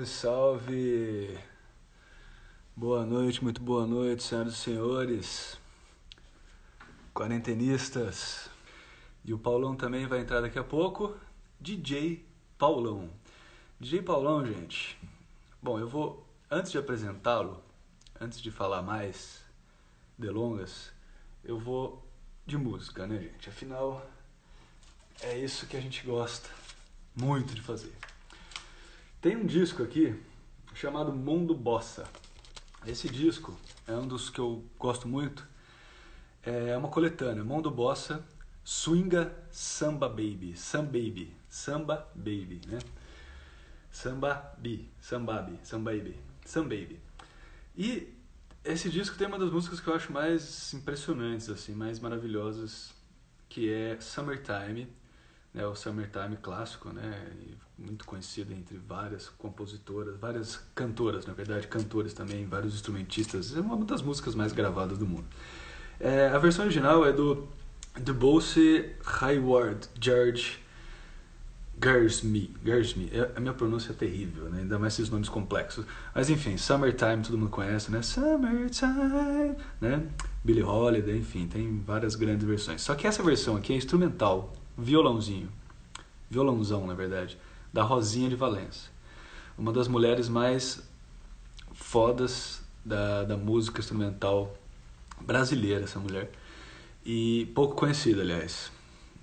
Salve, salve! Boa noite, muito boa noite, senhoras e senhores, quarentenistas. E o Paulão também vai entrar daqui a pouco. DJ Paulão. DJ Paulão, gente. Bom, eu vou, antes de apresentá-lo, antes de falar mais delongas, eu vou de música, né, gente? Afinal, é isso que a gente gosta muito de fazer. Tem um disco aqui chamado Mundo Bossa. Esse disco é um dos que eu gosto muito. É uma coletânea, Mundo Bossa, Swinga Samba Baby, Sam Baby, Samba Baby, né? Samba Bi, Sambabi, Sambaby, Sam Baby. E esse disco tem uma das músicas que eu acho mais impressionantes, assim, mais maravilhosas, que é Summertime, né, o Summertime clássico, né, muito conhecido entre várias compositoras, várias cantoras, na verdade, cantores também, vários instrumentistas. É uma das músicas mais gravadas do mundo. É, a versão original é do Debose Hayward George Gersme. É, a minha pronúncia é terrível, né? ainda mais esses nomes complexos. Mas enfim, Summertime todo mundo conhece, né? Summertime, né? Billie Holiday, enfim, tem várias grandes versões. Só que essa versão aqui é instrumental, violãozinho, violãozão na verdade, da Rosinha de Valença. Uma das mulheres mais fodas da, da música instrumental brasileira, essa mulher. E pouco conhecida, aliás,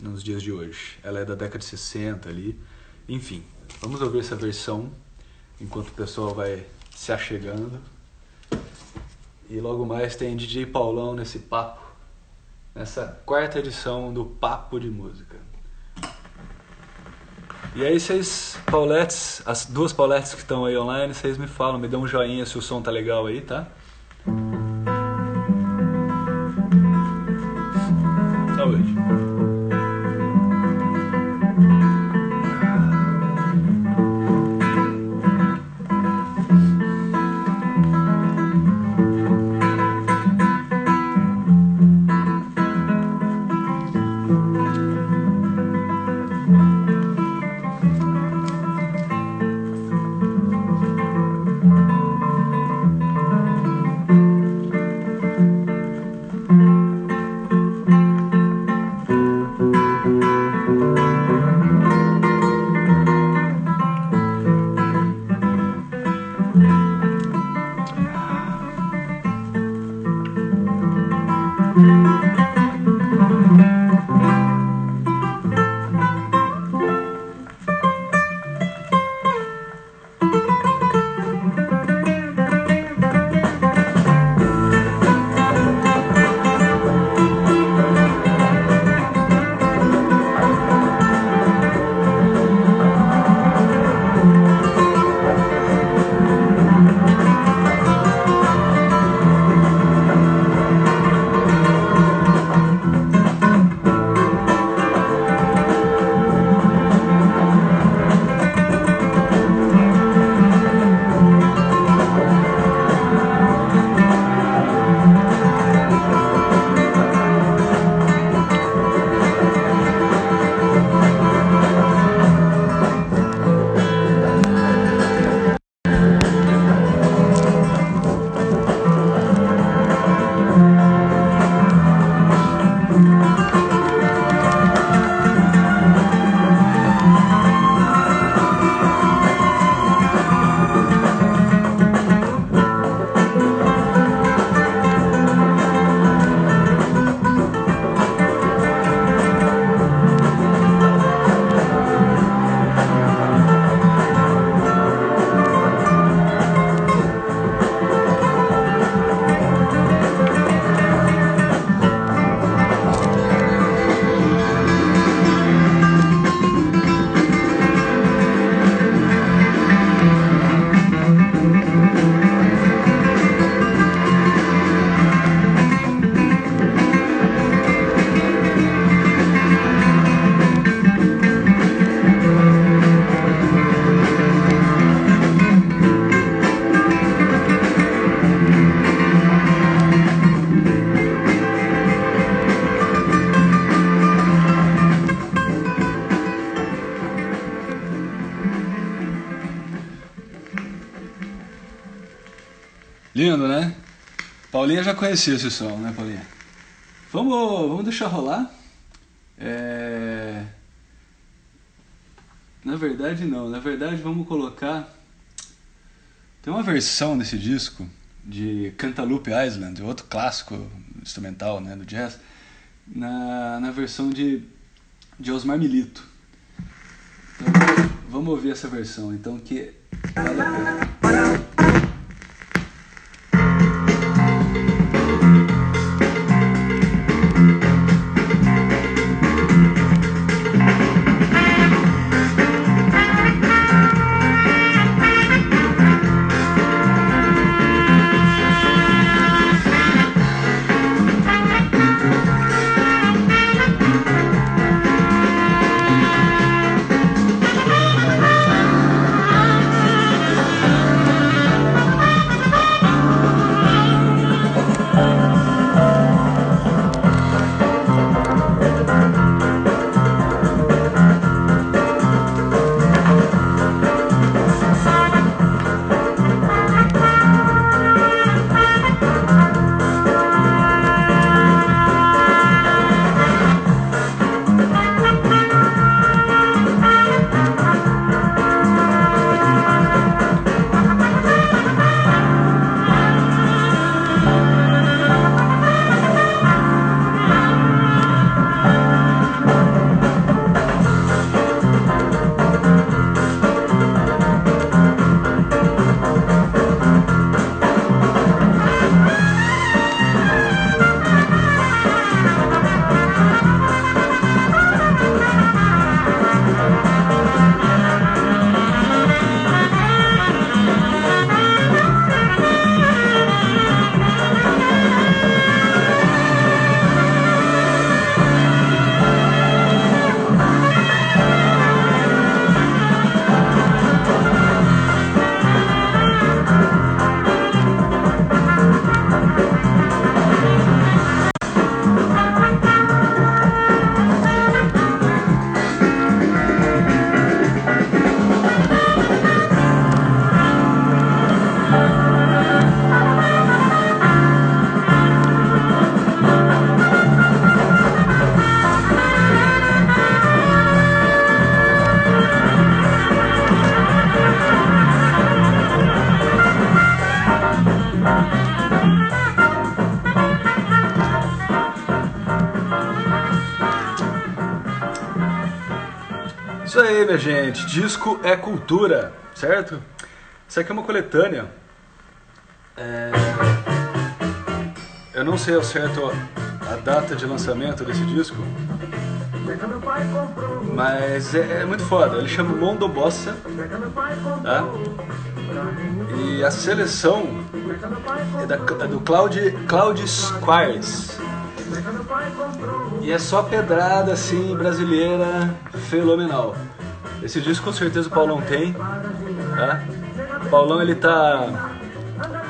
nos dias de hoje. Ela é da década de 60 ali. Enfim, vamos ouvir essa versão enquanto o pessoal vai se achegando. E logo mais tem DJ Paulão nesse papo, nessa quarta edição do Papo de Música. E aí vocês, Pauletes, as duas Pauletes que estão aí online, vocês me falam, me dão um joinha se o som tá legal aí, tá? Lindo, né? Paulinha já conhecia esse som, né, Paulinha? Vamos, vamos deixar rolar. É... Na verdade, não. Na verdade, vamos colocar. Tem uma versão desse disco de Cantaloupe Island, outro clássico instrumental né, do jazz, na, na versão de, de Osmar Milito. Então, vamos ouvir essa versão, então, que vale a pena. Aí, minha gente. Disco é cultura, certo? Isso aqui é uma coletânea. É... Eu não sei ao certo a data de lançamento desse disco, mas é, é muito foda. Ele chama Mondo Bossa, tá? E a seleção é, da, é do Cloud, Cloud Squires. E é só pedrada assim, brasileira, fenomenal. Esse disco com certeza o Paulão tem, tá? O Paulão ele tá.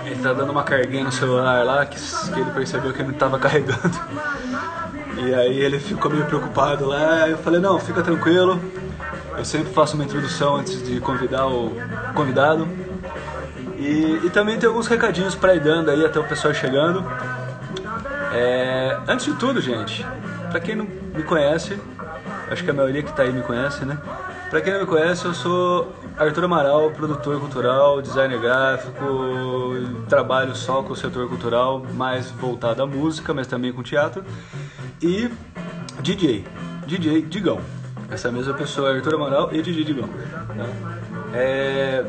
Ele tá dando uma carguinha no celular lá que, que ele percebeu que ele não tava carregando. E aí ele ficou meio preocupado lá. Eu falei, não, fica tranquilo. Eu sempre faço uma introdução antes de convidar o convidado. E, e também tem alguns recadinhos para ir dando aí até o pessoal chegando. É, antes de tudo, gente, para quem não me conhece, acho que a maioria que tá aí me conhece, né? Para quem não me conhece, eu sou Arthur Amaral, produtor cultural, designer gráfico, trabalho só com o setor cultural, mais voltado à música, mas também com teatro, e DJ, DJ Digão. Essa mesma pessoa, Arthur Amaral e DJ Digão. Tá? É,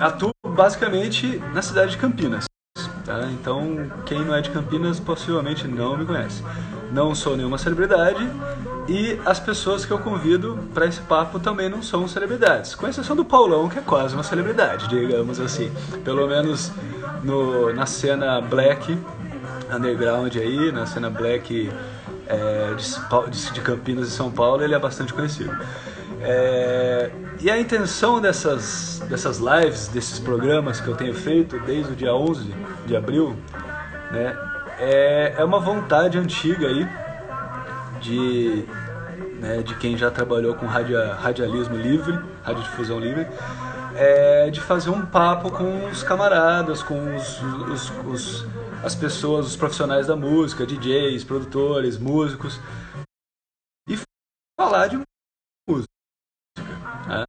atuo basicamente na cidade de Campinas. Tá? Então, quem não é de Campinas possivelmente não me conhece. Não sou nenhuma celebridade e as pessoas que eu convido para esse papo também não são celebridades, com exceção do Paulão, que é quase uma celebridade, digamos assim. Pelo menos no, na cena black, underground aí, na cena black é, de, de Campinas e São Paulo, ele é bastante conhecido. É, e a intenção dessas, dessas lives, desses programas que eu tenho feito desde o dia 11 de abril, né, é, é uma vontade antiga aí de, né, de quem já trabalhou com radia, radialismo livre, radiodifusão livre, é de fazer um papo com os camaradas, com os, os, os, as pessoas, os profissionais da música, DJs, produtores, músicos, e falar de música. Né?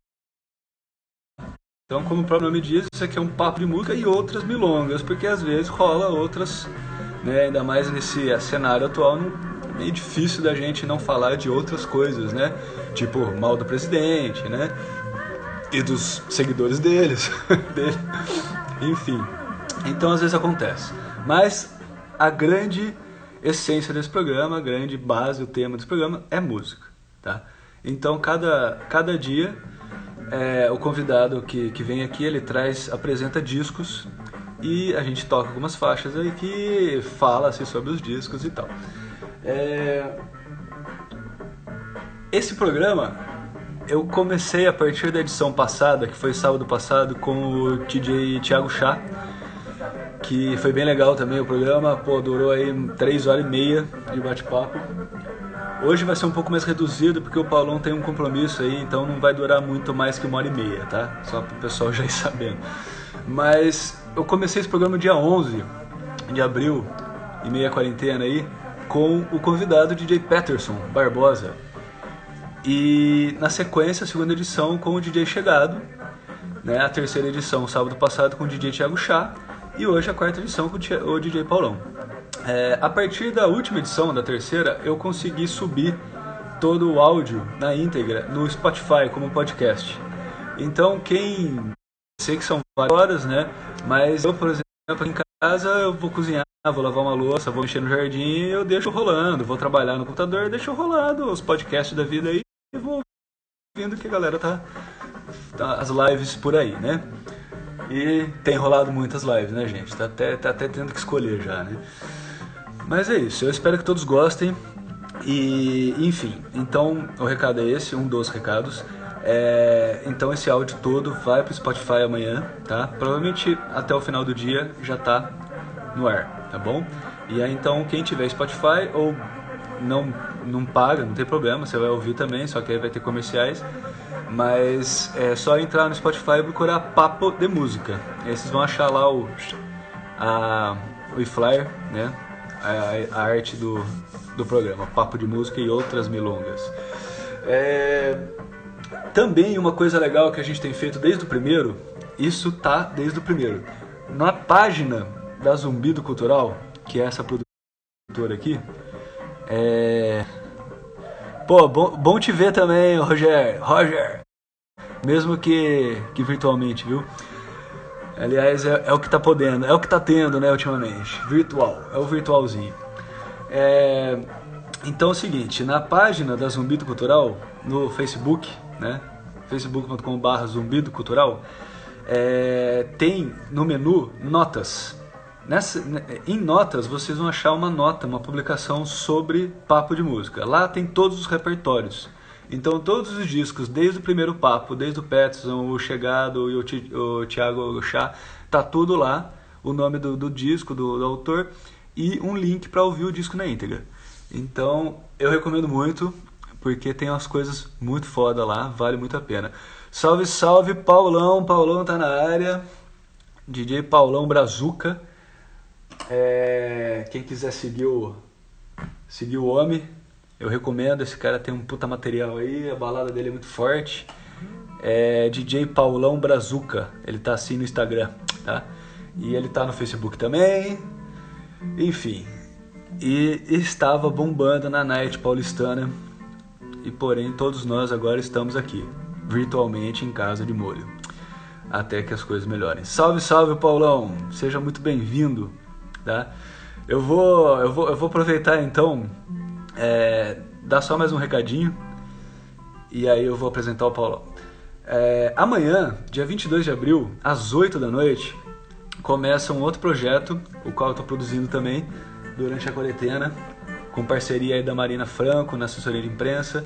Então, como o próprio nome diz, isso aqui é um papo de música e outras milongas, porque às vezes rola outras, né, ainda mais nesse cenário atual, é meio difícil da gente não falar de outras coisas, né? Tipo, mal do presidente, né? E dos seguidores deles, dele. Enfim. Então, às vezes acontece. Mas a grande essência desse programa, a grande base, o tema desse programa é música, tá? Então, cada, cada dia, é, o convidado que, que vem aqui, ele traz, apresenta discos e a gente toca algumas faixas aí que fala assim, sobre os discos e tal. É... Esse programa eu comecei a partir da edição passada, que foi sábado passado, com o DJ Thiago Chá, que foi bem legal também o programa, pô, durou aí 3 horas e meia de bate-papo. Hoje vai ser um pouco mais reduzido porque o Paulão tem um compromisso aí, então não vai durar muito mais que uma hora e meia, tá? Só para o pessoal já ir sabendo. Mas eu comecei esse programa dia 11 de abril, em meia quarentena aí, com o convidado DJ Peterson Barbosa. E na sequência, a segunda edição com o DJ Chegado, né? a terceira edição sábado passado com o DJ Thiago Chá e hoje a quarta edição com o DJ Paulão. É, a partir da última edição, da terceira, eu consegui subir todo o áudio na íntegra no Spotify como podcast. Então, quem. Sei que são várias horas, né? Mas eu, por exemplo, em casa eu vou cozinhar, vou lavar uma louça, vou mexer no jardim, eu deixo rolando. Vou trabalhar no computador, deixo rolando os podcasts da vida aí e vou vendo que a galera tá, tá. as lives por aí, né? E tem rolado muitas lives, né, gente? Tá até, tá até tendo que escolher já, né? Mas é isso, eu espero que todos gostem. E, enfim, então o recado é esse, um dos recados. É, então esse áudio todo vai pro Spotify amanhã, tá? Provavelmente até o final do dia já tá no ar, tá bom? E aí então quem tiver Spotify ou não não paga, não tem problema, você vai ouvir também, só que aí vai ter comerciais. Mas é só entrar no Spotify e procurar Papo de Música. Aí vocês vão achar lá o a, o flyer, né? a, a arte do, do programa, Papo de Música e outras milongas. É, também uma coisa legal que a gente tem feito desde o primeiro, isso tá desde o primeiro. Na página da Zumbido Cultural, que é essa produtora aqui, é... Pô, bom, bom te ver também, Roger. Roger! Mesmo que, que virtualmente, viu? Aliás, é, é, o que tá podendo, é o que tá tendo, né, ultimamente. Virtual, é o virtualzinho. É, então é o seguinte, na página da Zumbido Cultural, no Facebook, né, facebook.com.br Zumbido Cultural, é, tem no menu notas. Nessa, em notas vocês vão achar uma nota, uma publicação sobre papo de música. Lá tem todos os repertórios. Então todos os discos, desde o primeiro papo, desde o Peterson, o Chegado e o, o Thiago Chá, tá tudo lá, o nome do, do disco, do, do, autor e um link para ouvir o disco na íntegra. Então eu recomendo muito, porque tem umas coisas muito foda lá, vale muito a pena. Salve, salve, Paulão, Paulão tá na área, DJ Paulão Brazuca. É, quem quiser seguir o, seguir o homem, eu recomendo, esse cara tem um puta material aí, a balada dele é muito forte. É DJ Paulão Brazuca, ele tá assim no Instagram, tá? E ele tá no Facebook também. Enfim. E estava bombando na Night Paulistana. E porém, todos nós agora estamos aqui, virtualmente em casa de molho. Até que as coisas melhorem. Salve, salve, Paulão! Seja muito bem-vindo, tá? Eu vou, eu vou, eu vou aproveitar então é, dar só mais um recadinho e aí eu vou apresentar o Paulo. É, amanhã, dia 22 de abril, às 8 da noite, começa um outro projeto, o qual eu estou produzindo também durante a quarentena, com parceria da Marina Franco na assessoria de imprensa.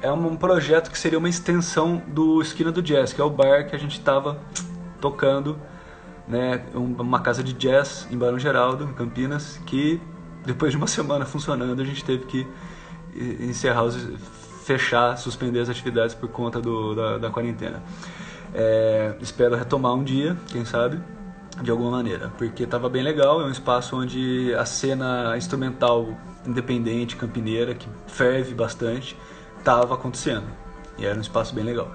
É um projeto que seria uma extensão do Esquina do Jazz, que é o bar que a gente estava tocando, né, uma casa de jazz em Barão Geraldo, em Campinas, que depois de uma semana funcionando, a gente teve que encerrar, os, fechar, suspender as atividades por conta do, da, da quarentena. É, espero retomar um dia, quem sabe, de alguma maneira, porque estava bem legal. É um espaço onde a cena instrumental independente, campineira, que ferve bastante, estava acontecendo. E era um espaço bem legal.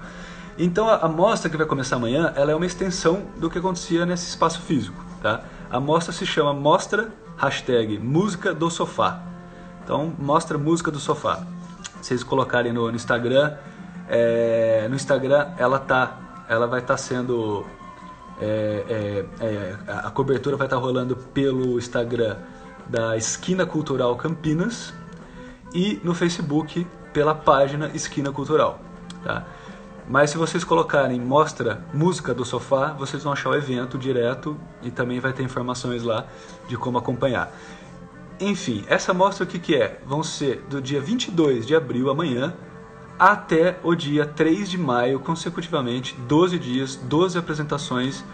Então a, a mostra que vai começar amanhã, ela é uma extensão do que acontecia nesse espaço físico, tá? A mostra se chama Mostra hashtag Música do Sofá. Então mostra música do sofá. Vocês colocarem no, no Instagram, é, no Instagram ela tá, ela vai estar tá sendo é, é, é, a cobertura vai estar tá rolando pelo Instagram da Esquina Cultural Campinas e no Facebook pela página Esquina Cultural. Tá? Mas se vocês colocarem Mostra Música do Sofá, vocês vão achar o evento direto e também vai ter informações lá de como acompanhar. Enfim, essa mostra o que, que é? Vão ser do dia 22 de abril, amanhã, até o dia 3 de maio, consecutivamente, 12 dias, 12 apresentações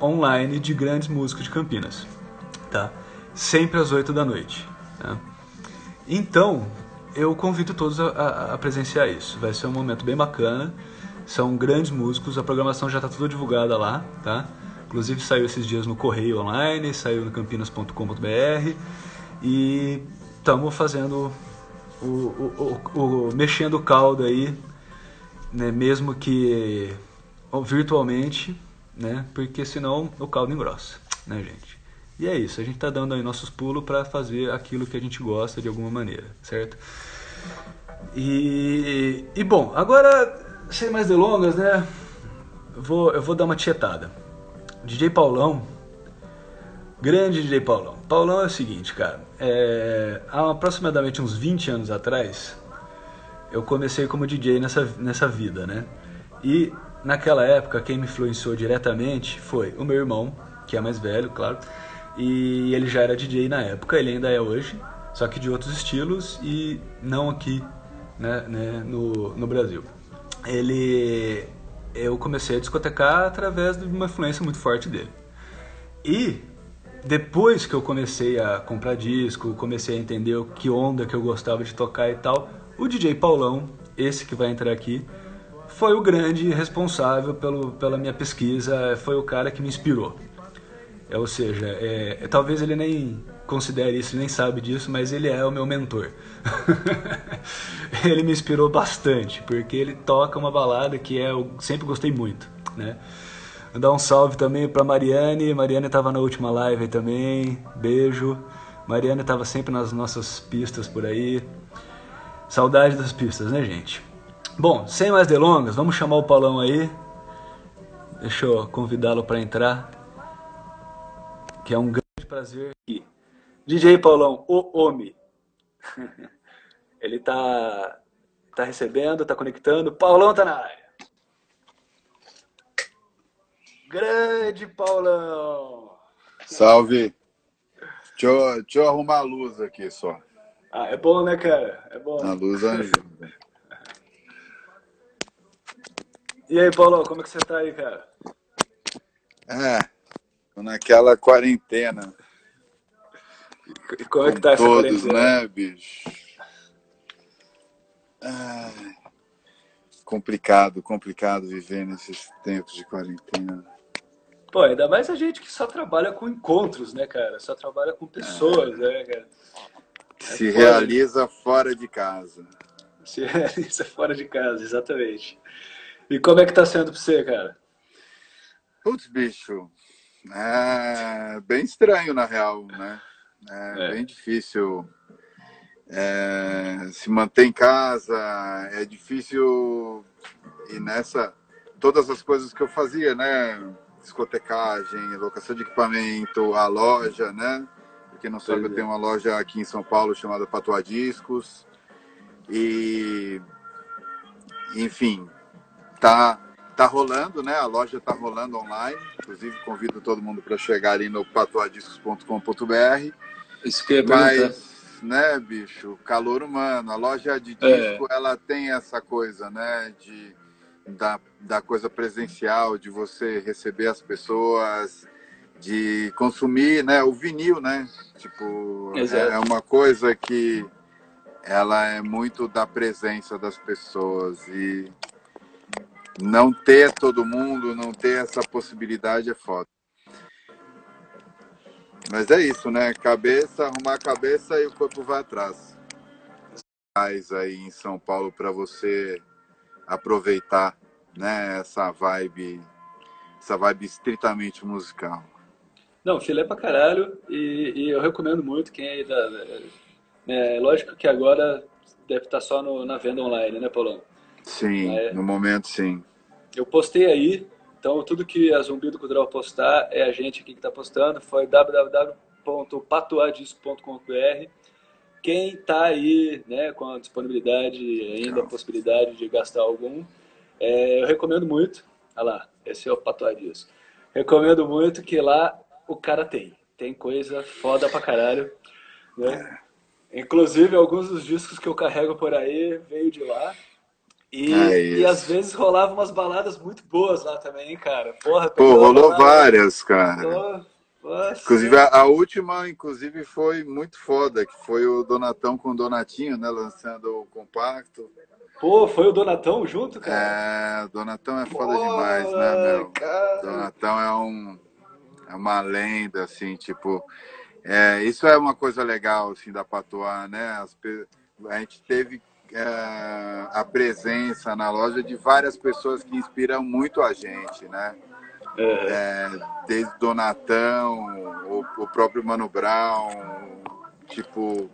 online de grandes músicos de Campinas. Tá? Sempre às 8 da noite. Tá? Então, eu convido todos a, a, a, presenciar isso. Vai ser um momento bem bacana. São grandes músicos, a programação já está toda divulgada lá, tá? Inclusive saiu esses dias no Correio Online, saiu no campinas.com.br e estamos fazendo o, o, o, o, mexendo o caldo aí, né? mesmo que virtualmente, né? Porque senão o caldo engrossa, né, gente? E é isso, a gente está dando aí nossos pulos para fazer aquilo que a gente gosta de alguma maneira, certo? E, e bom, agora sem mais delongas, né? Vou, eu vou dar uma tietada. DJ Paulão, grande DJ Paulão. Paulão é o seguinte, cara. É, há aproximadamente uns 20 anos atrás, eu comecei como DJ nessa, nessa vida, né? E naquela época, quem me influenciou diretamente foi o meu irmão, que é mais velho, claro. E ele já era DJ na época, ele ainda é hoje, só que de outros estilos e não aqui né, né no, no Brasil ele eu comecei a discotecar através de uma influência muito forte dele. E depois que eu comecei a comprar disco, comecei a entender que onda que eu gostava de tocar e tal, o DJ Paulão, esse que vai entrar aqui, foi o grande responsável pelo, pela minha pesquisa, foi o cara que me inspirou. É, ou seja, é, talvez ele nem considere isso, nem sabe disso, mas ele é o meu mentor. ele me inspirou bastante, porque ele toca uma balada que é, eu sempre gostei muito, né? Dar um salve também para Mariane. Mariane estava na última live também. Beijo. Mariane estava sempre nas nossas pistas por aí. Saudade das pistas, né, gente? Bom, sem mais delongas, vamos chamar o Paulão aí. Deixa eu convidá-lo para entrar. Que é um grande prazer aqui. DJ Paulão, o homem. Ele tá, tá recebendo, tá conectando. Paulão tá na área. Grande Paulão! Salve! Deixa eu, deixa eu arrumar a luz aqui só. Ah, é bom, né, cara? É bom. A luz ajuda. E aí, Paulão, como é que você tá aí, cara? É, naquela quarentena. E como é que tá essa todos, quarentena? né, bicho? complicado, complicado viver nesses tempos de quarentena. Pô, ainda mais a gente que só trabalha com encontros, né, cara? Só trabalha com pessoas, é. né, cara? É Se fora realiza de... fora de casa. Se realiza fora de casa, exatamente. E como é que tá sendo pra você, cara? Putz, bicho. É bem estranho, na real, né? É, é. bem difícil é, se manter em casa, é difícil e nessa todas as coisas que eu fazia, né? Discotecagem, locação de equipamento, a loja, né? Porque não sabe, eu tenho uma loja aqui em São Paulo chamada Patuá Discos. E enfim, tá tá rolando, né? A loja tá rolando online. Inclusive convido todo mundo para chegar ali no patuadiscos.com.br. Isso que é Mas né, bicho? Calor humano. A loja de é. disco, é. ela tem essa coisa, né? De, da, da coisa presencial, de você receber as pessoas, de consumir, né? O vinil, né? Tipo, é, é uma coisa que ela é muito da presença das pessoas e não ter todo mundo, não ter essa possibilidade é foda. Mas é isso, né? Cabeça, arrumar a cabeça e o corpo vai atrás. Mais aí em São Paulo para você aproveitar, né? Essa vibe, essa vibe estritamente musical. Não, filé pra caralho e, e eu recomendo muito quem aí da, é, lógico que agora deve estar só no, na venda online, né, Paulão? Sim, é, no momento sim. Eu postei aí, então tudo que a Zumbi do Cultural postar é a gente aqui que está postando, foi www.patuadisco.com.br. Quem está aí né, com a disponibilidade ainda, a possibilidade de gastar algum, é, eu recomendo muito. Olha lá, esse é o Patuadisco. Recomendo muito que lá o cara tem. Tem coisa foda pra caralho. Né? Inclusive, alguns dos discos que eu carrego por aí veio de lá. E, é e às vezes rolava umas baladas muito boas lá também, cara. Porra, Pô, rolou várias, cara. inclusive, a, a, última, inclusive, foi muito foda, que foi o Donatão com o Donatinho, né? Lançando o compacto. Pô, foi o Donatão junto, cara? É, o Donatão é foda Pô, demais, né, meu? Cara. Donatão é um é uma lenda, assim, tipo. É, isso é uma coisa legal, assim, da Patois, né? As, a gente teve a presença na loja de várias pessoas que inspiram muito a gente, né? É, é desde Donatão, o, o, próprio Mano Brown, tipo,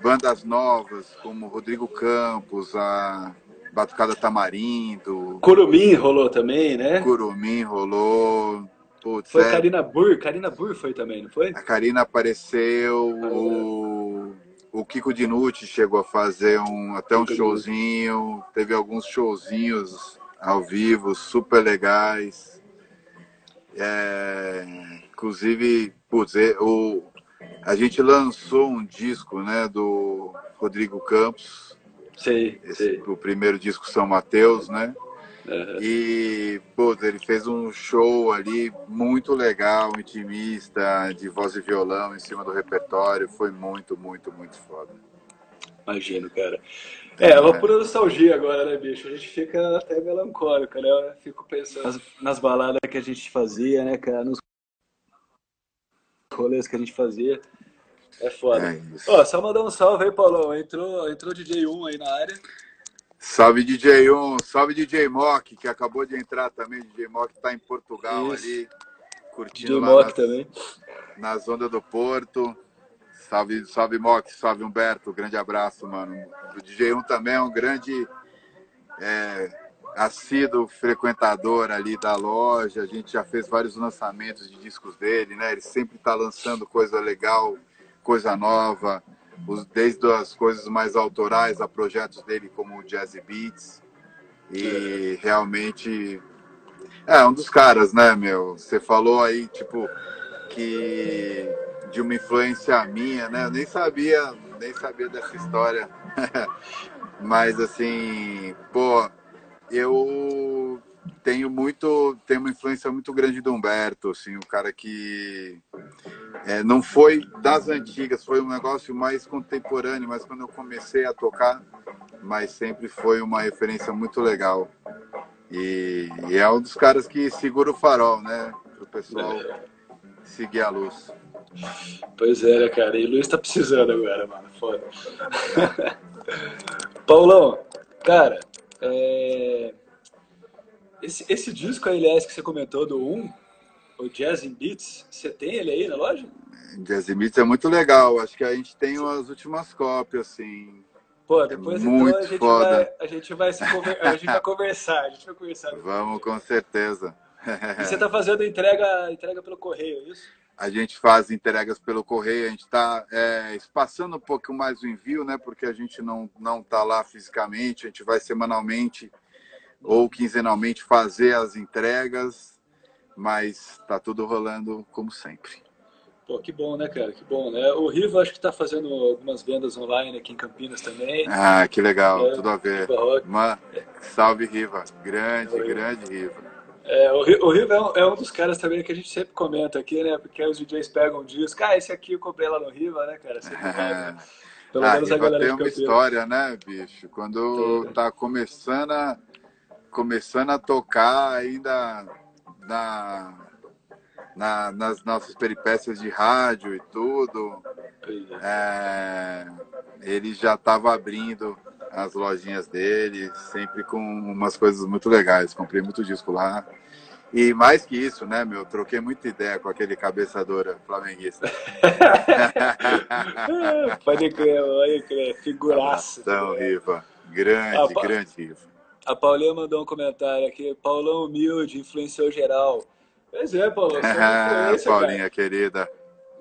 bandas novas como Rodrigo Campos, a Batucada Tamarindo. Curumim rolou também, né? Curumim rolou. Putz, foi é... Karina Burr, Karina Burr foi também, não foi? A Karina apareceu, ah, o, o Kiko Dinucci chegou a fazer um, até um showzinho, teve alguns showzinhos ao vivo super legais. É, inclusive, putz, é, o, a gente lançou um disco né, do Rodrigo Campos. Sei, esse, sei. O primeiro disco São Mateus, né? Uhum. E, pô, ele fez um show ali muito legal, intimista, de voz e violão em cima do repertório. Foi muito, muito, muito foda. Imagino, cara. É, é uma pura nostalgia agora, né, bicho? A gente fica até melancólico, né? Eu fico pensando nas, nas baladas que a gente fazia, né, cara? Nos rolês que a gente fazia. É foda. É Ó, só mandar um salve aí, Paulão. Entrou, entrou DJ1 aí na área. Salve DJ1, salve DJ Mock, que acabou de entrar também. DJ Mock está em Portugal Isso. ali, curtindo DJ lá Mock nas, também. nas ondas do Porto. Salve, salve Mock, salve Humberto, grande abraço, mano. O DJ1 também é um grande é, assíduo frequentador ali da loja. A gente já fez vários lançamentos de discos dele, né? Ele sempre está lançando coisa legal, coisa nova desde as coisas mais autorais a projetos dele como o Jazzy Beats. E realmente é um dos caras, né, meu? Você falou aí, tipo, que de uma influência minha, né? Eu nem sabia, nem sabia dessa história. Mas assim, pô, eu tenho muito, tenho uma influência muito grande do Humberto, assim, o cara que é, não foi das antigas, foi um negócio mais contemporâneo, mas quando eu comecei a tocar, mas sempre foi uma referência muito legal. E, e é um dos caras que segura o farol, né, para o pessoal seguir a luz. Pois é, né, cara? E o Luiz tá precisando agora, mano. Foda. Paulão, cara, é esse, esse disco, aliás, que você comentou do 1, o Jazz Beats, você tem ele aí na loja? Jazz Beats é muito legal. Acho que a gente tem as últimas cópias, assim. Pô, depois é então a gente, foda. vai, a gente vai se conver... a gente vai conversar, a gente vai conversar. Vamos, com certeza. E você está fazendo entrega, entrega pelo correio, é isso? A gente faz entregas pelo correio, a gente está é, espaçando um pouco mais o envio, né? Porque a gente não não está lá fisicamente, a gente vai semanalmente ou quinzenalmente fazer as entregas, mas tá tudo rolando como sempre. Pô, que bom, né, cara? Que bom, né? O Riva acho que está fazendo algumas vendas online aqui em Campinas também. Ah, que legal, é, tudo a ver. Uma... Salve, Riva. Grande, é, grande Riva. É, o, Riva é um, é um, dos caras também que a gente sempre comenta aqui, né? Porque os DJs pegam um disco. Ah, esse aqui eu comprei lá no Riva, né, cara? Sempre é. Pelo ah, menos a galera tem uma história, né, bicho? Quando tá começando a começando a tocar ainda na, na, nas nossas peripécias de rádio e tudo. É, ele já estava abrindo as lojinhas dele, sempre com umas coisas muito legais. Comprei muito disco lá. E mais que isso, né, meu? Troquei muita ideia com aquele cabeçadora flamenguista. pode crer, pode crer. Figuraça. Então, Riva. Grande, ah, grande Riva. A Paulinha mandou um comentário aqui. Paulão humilde, influenciou geral. Pois é, Paulo. Ah, Paulinha, cara. querida.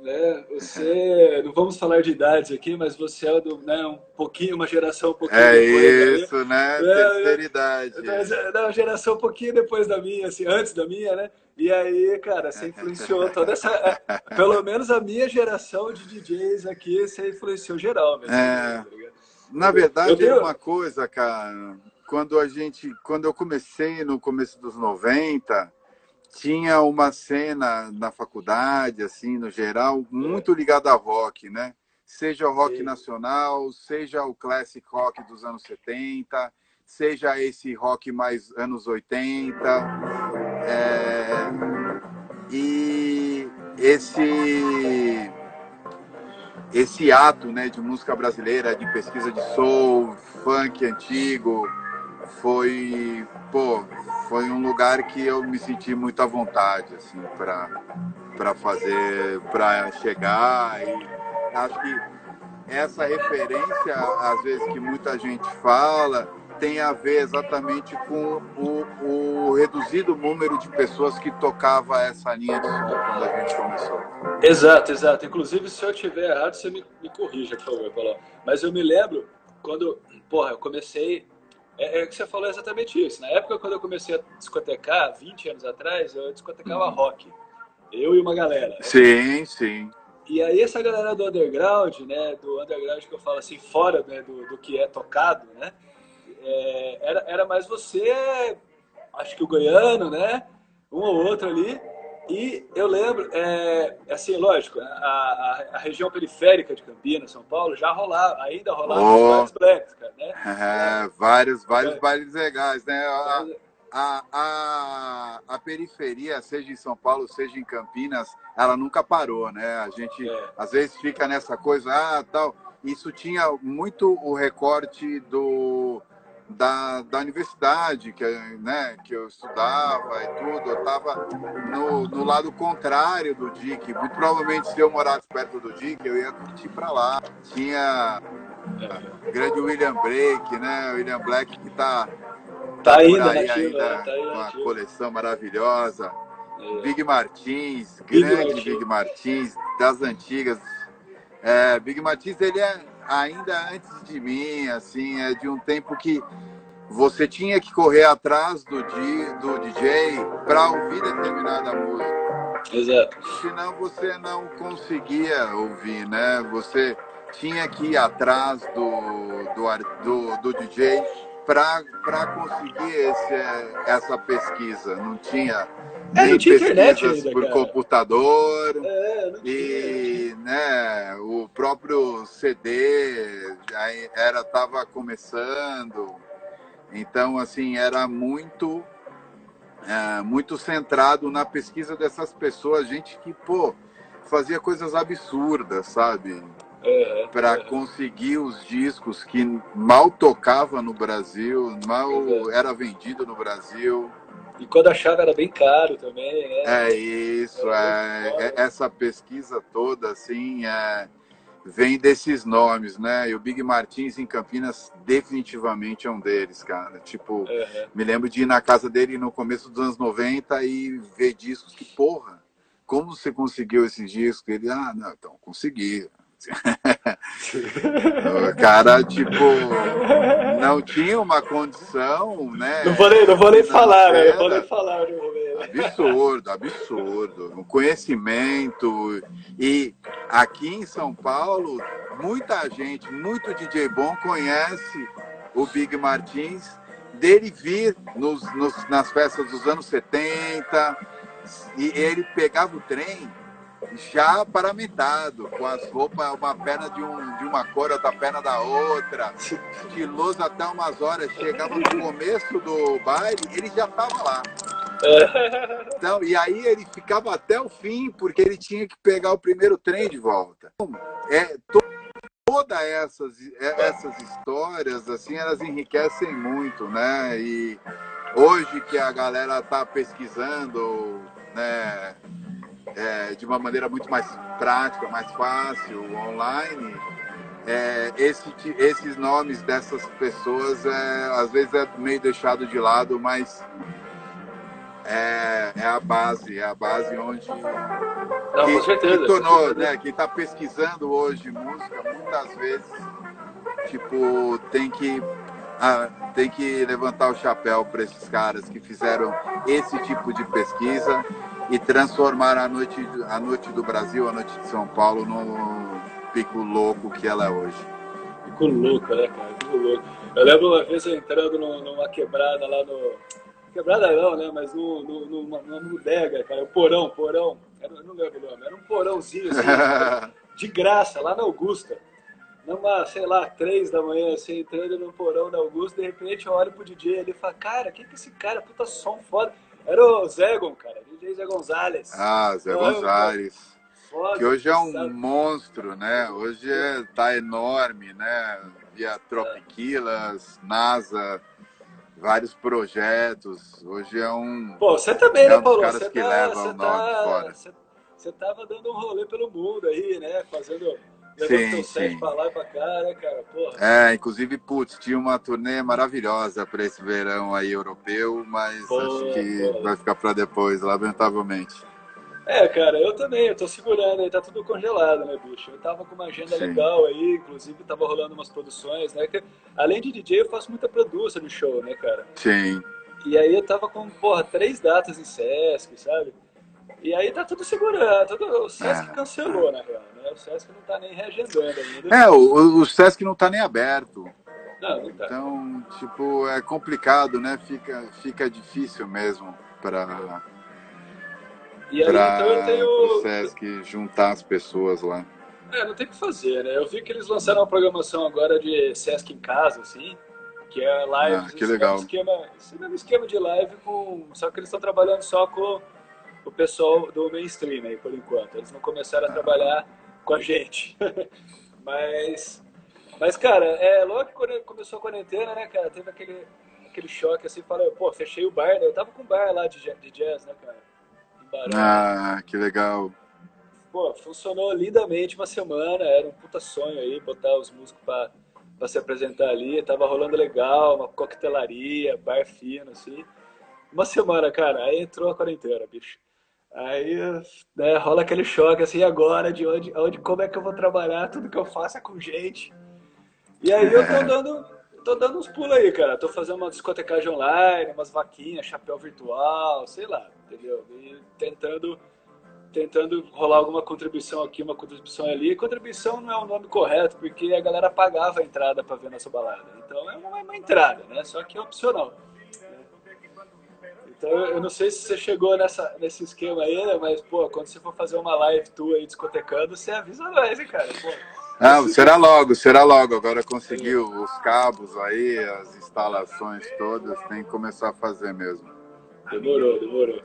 Né? Você, não vamos falar de idades aqui, mas você é do, né, um pouquinho, uma geração um pouquinho é depois isso, da minha. né? É, Terceira idade. É, uma geração um pouquinho depois da minha, assim, antes da minha, né? E aí, cara, você influenciou toda essa. É, pelo menos a minha geração de DJs aqui, você influenciou geral, mesmo, é, tá Na verdade, tenho... é uma coisa, cara. Quando a gente. Quando eu comecei no começo dos 90 tinha uma cena na faculdade, assim, no geral, muito ligada a rock, né? Seja o rock Sim. nacional, seja o classic rock dos anos 70, seja esse rock mais anos 80. É... E esse esse ato né, de música brasileira, de pesquisa de soul, funk antigo, foi, pô, foi um lugar que eu me senti muito à vontade, assim, para fazer, para chegar. E acho que essa referência, às vezes, que muita gente fala, tem a ver exatamente com o, o, reduzido número de pessoas que tocava essa linha de som quando a gente começou. Exato, exato. Inclusive, se eu estiver errado, você me, me corrija, por favor, Paulo. Mas eu me lembro quando, porra, eu comecei é, é que você falou exatamente isso. Na época, quando eu comecei a discotecar, 20 anos atrás, eu discotecava uhum. rock. Eu e uma galera. Sim, sim. E aí essa galera do underground, né, do underground que eu falo assim, fora né, do, do que é tocado, né, é, era, era mais você, acho que o goiano, né, um ou outro ali, e eu lembro, é, assim, lógico, a, a, a, região periférica de Campinas, São Paulo, já rolava, ainda rolava oh. os blacks, né? É, vários, vários é. bailes legais, né? A, a, a, a, periferia, seja em São Paulo, seja em Campinas, ela nunca parou, né? A gente, é. às vezes, fica nessa coisa, ah, tal. Isso tinha muito o recorte do da, da universidade que, né, que eu estudava e tudo, eu estava no, no lado contrário do DIC. Muito provavelmente, se eu morasse perto do DIC, eu ia curtir para lá. Tinha o grande William Blake, né? William Black que está tá, tá ainda, ainda tá com uma coleção maravilhosa. É. Big Martins, grande Big, Big Martins, das antigas. É, Big Martins, ele é ainda antes de mim, assim, é de um tempo que você tinha que correr atrás do, do DJ para ouvir determinada música. Exato. Senão você não conseguia ouvir, né? Você tinha que ir atrás do, do, do, do DJ para conseguir esse, essa pesquisa. Não tinha é, não tinha internet ainda, por cara. computador é, e né, o próprio CD já era estava começando então assim era muito é, muito centrado na pesquisa dessas pessoas gente que pô fazia coisas absurdas sabe é, para é. conseguir os discos que mal tocava no Brasil mal é. era vendido no Brasil e quando achava era bem caro também, né? É isso, é, é, essa pesquisa toda, assim, é, vem desses nomes, né? E o Big Martins em Campinas definitivamente é um deles, cara. Tipo, uhum. me lembro de ir na casa dele no começo dos anos 90 e ver discos que, porra, como você conseguiu esses discos? Ele, ah, não, então, consegui o cara, tipo, não tinha uma condição, né? Não vou nem, não vou nem falar, né? Não vou nem falar. Absurdo, absurdo. O conhecimento. E aqui em São Paulo, muita gente, muito DJ bom conhece o Big Martins, dele vir nos, nos, nas festas dos anos 70, e ele pegava o trem já paramentado, com as roupas, uma perna de, um, de uma cor, outra perna da outra, estiloso até umas horas. Chegava no começo do baile, ele já estava lá. Então, e aí ele ficava até o fim, porque ele tinha que pegar o primeiro trem de volta. É, todas essas, é, essas histórias, assim, elas enriquecem muito, né? E hoje que a galera está pesquisando, né? É, de uma maneira muito mais prática, mais fácil, online, é, esse, esses nomes dessas pessoas é, às vezes é meio deixado de lado, mas é, é a base, é a base onde Não, que, com certeza, que tornou, né, quem está pesquisando hoje música, muitas vezes, tipo, tem que ah, tem que levantar o chapéu para esses caras que fizeram esse tipo de pesquisa e transformar a noite, a noite do Brasil, a noite de São Paulo, no pico louco que ela é hoje. Pico louco, né, cara? Pico louco. Eu lembro uma vez entrando numa quebrada lá no Quebrada não, né? Mas no, no, numa, numa bodega, cara. O porão, porão. Era, eu não lembro o nome. Era um porãozinho, assim, de graça, lá na Augusta. Numa, sei lá, três da manhã, assim, entrando no porão da Augusta, de repente eu olho pro DJ ali e falo, cara, quem que é esse cara? Puta som foda. Era o Zegon, cara. DJ Zé Gonzalez. Ah, Zé Gonzalez. Foda, que hoje é um sabe? monstro, né? Hoje é, tá enorme, né? Via Tropiquilas, NASA vários projetos. Hoje é um. Pô, você também, é né, Paulo? Você que tá, tá, você tava dando um rolê pelo mundo aí, né? Fazendo. Sim, sim. Pra lá e pra cá, né, cara? Porra. É, inclusive, putz, tinha uma turnê maravilhosa para esse verão aí europeu, mas acho que vai ficar para depois, lamentavelmente. É, cara, eu também, eu tô segurando aí, tá tudo congelado, né, bicho? Eu tava com uma agenda Sim. legal aí, inclusive tava rolando umas produções, né? Que, além de DJ, eu faço muita produção no show, né, cara? Sim. E aí eu tava com, porra, três datas em Sesc, sabe? E aí tá tudo segurando, tudo, o Sesc é. cancelou, na real, né? O Sesc não tá nem reagendando ainda. É, o, o Sesc não tá nem aberto. Não, não tá. Então, tipo, é complicado, né? Fica, fica difícil mesmo para e aí, então eu tenho. O Sesc juntar as pessoas lá. É, não tem o que fazer, né? Eu vi que eles lançaram uma programação agora de Sesc em casa, assim, que é live. Ah, que legal. Esquema, esse mesmo esquema de live, com, só que eles estão trabalhando só com o pessoal do mainstream aí, por enquanto. Eles não começaram a ah. trabalhar com a gente. mas, mas, cara, é logo que quando começou a quarentena, né, cara, teve aquele, aquele choque assim, falou, pô, fechei o bar, né? Eu tava com um bar lá de, de jazz, né, cara? Ah, que legal. Pô, funcionou lindamente uma semana, era um puta sonho aí, botar os músicos pra, pra se apresentar ali, tava rolando legal, uma coquetelaria, bar fino, assim. Uma semana, cara, aí entrou a quarentena, bicho. Aí né, rola aquele choque, assim, agora, de onde, onde, como é que eu vou trabalhar, tudo que eu faço é com gente. E aí eu tô dando, tô dando uns pulos aí, cara. Tô fazendo uma discotecagem online, umas vaquinhas, chapéu virtual, sei lá, entendeu? E tentando, tentando rolar alguma contribuição aqui, uma contribuição ali. Contribuição não é o nome correto, porque a galera pagava a entrada para ver nossa balada. Então é uma, uma, entrada, né? Só que é opcional. Então eu não sei se você chegou nessa, nesse esquema aí, né? Mas, pô, quando você for fazer uma live tua aí discotecando, você avisa nós, hein, cara? Pô. Não, será logo, será logo. Agora conseguiu os cabos aí, as instalações todas, tem que começar a fazer mesmo. Demorou, demorou.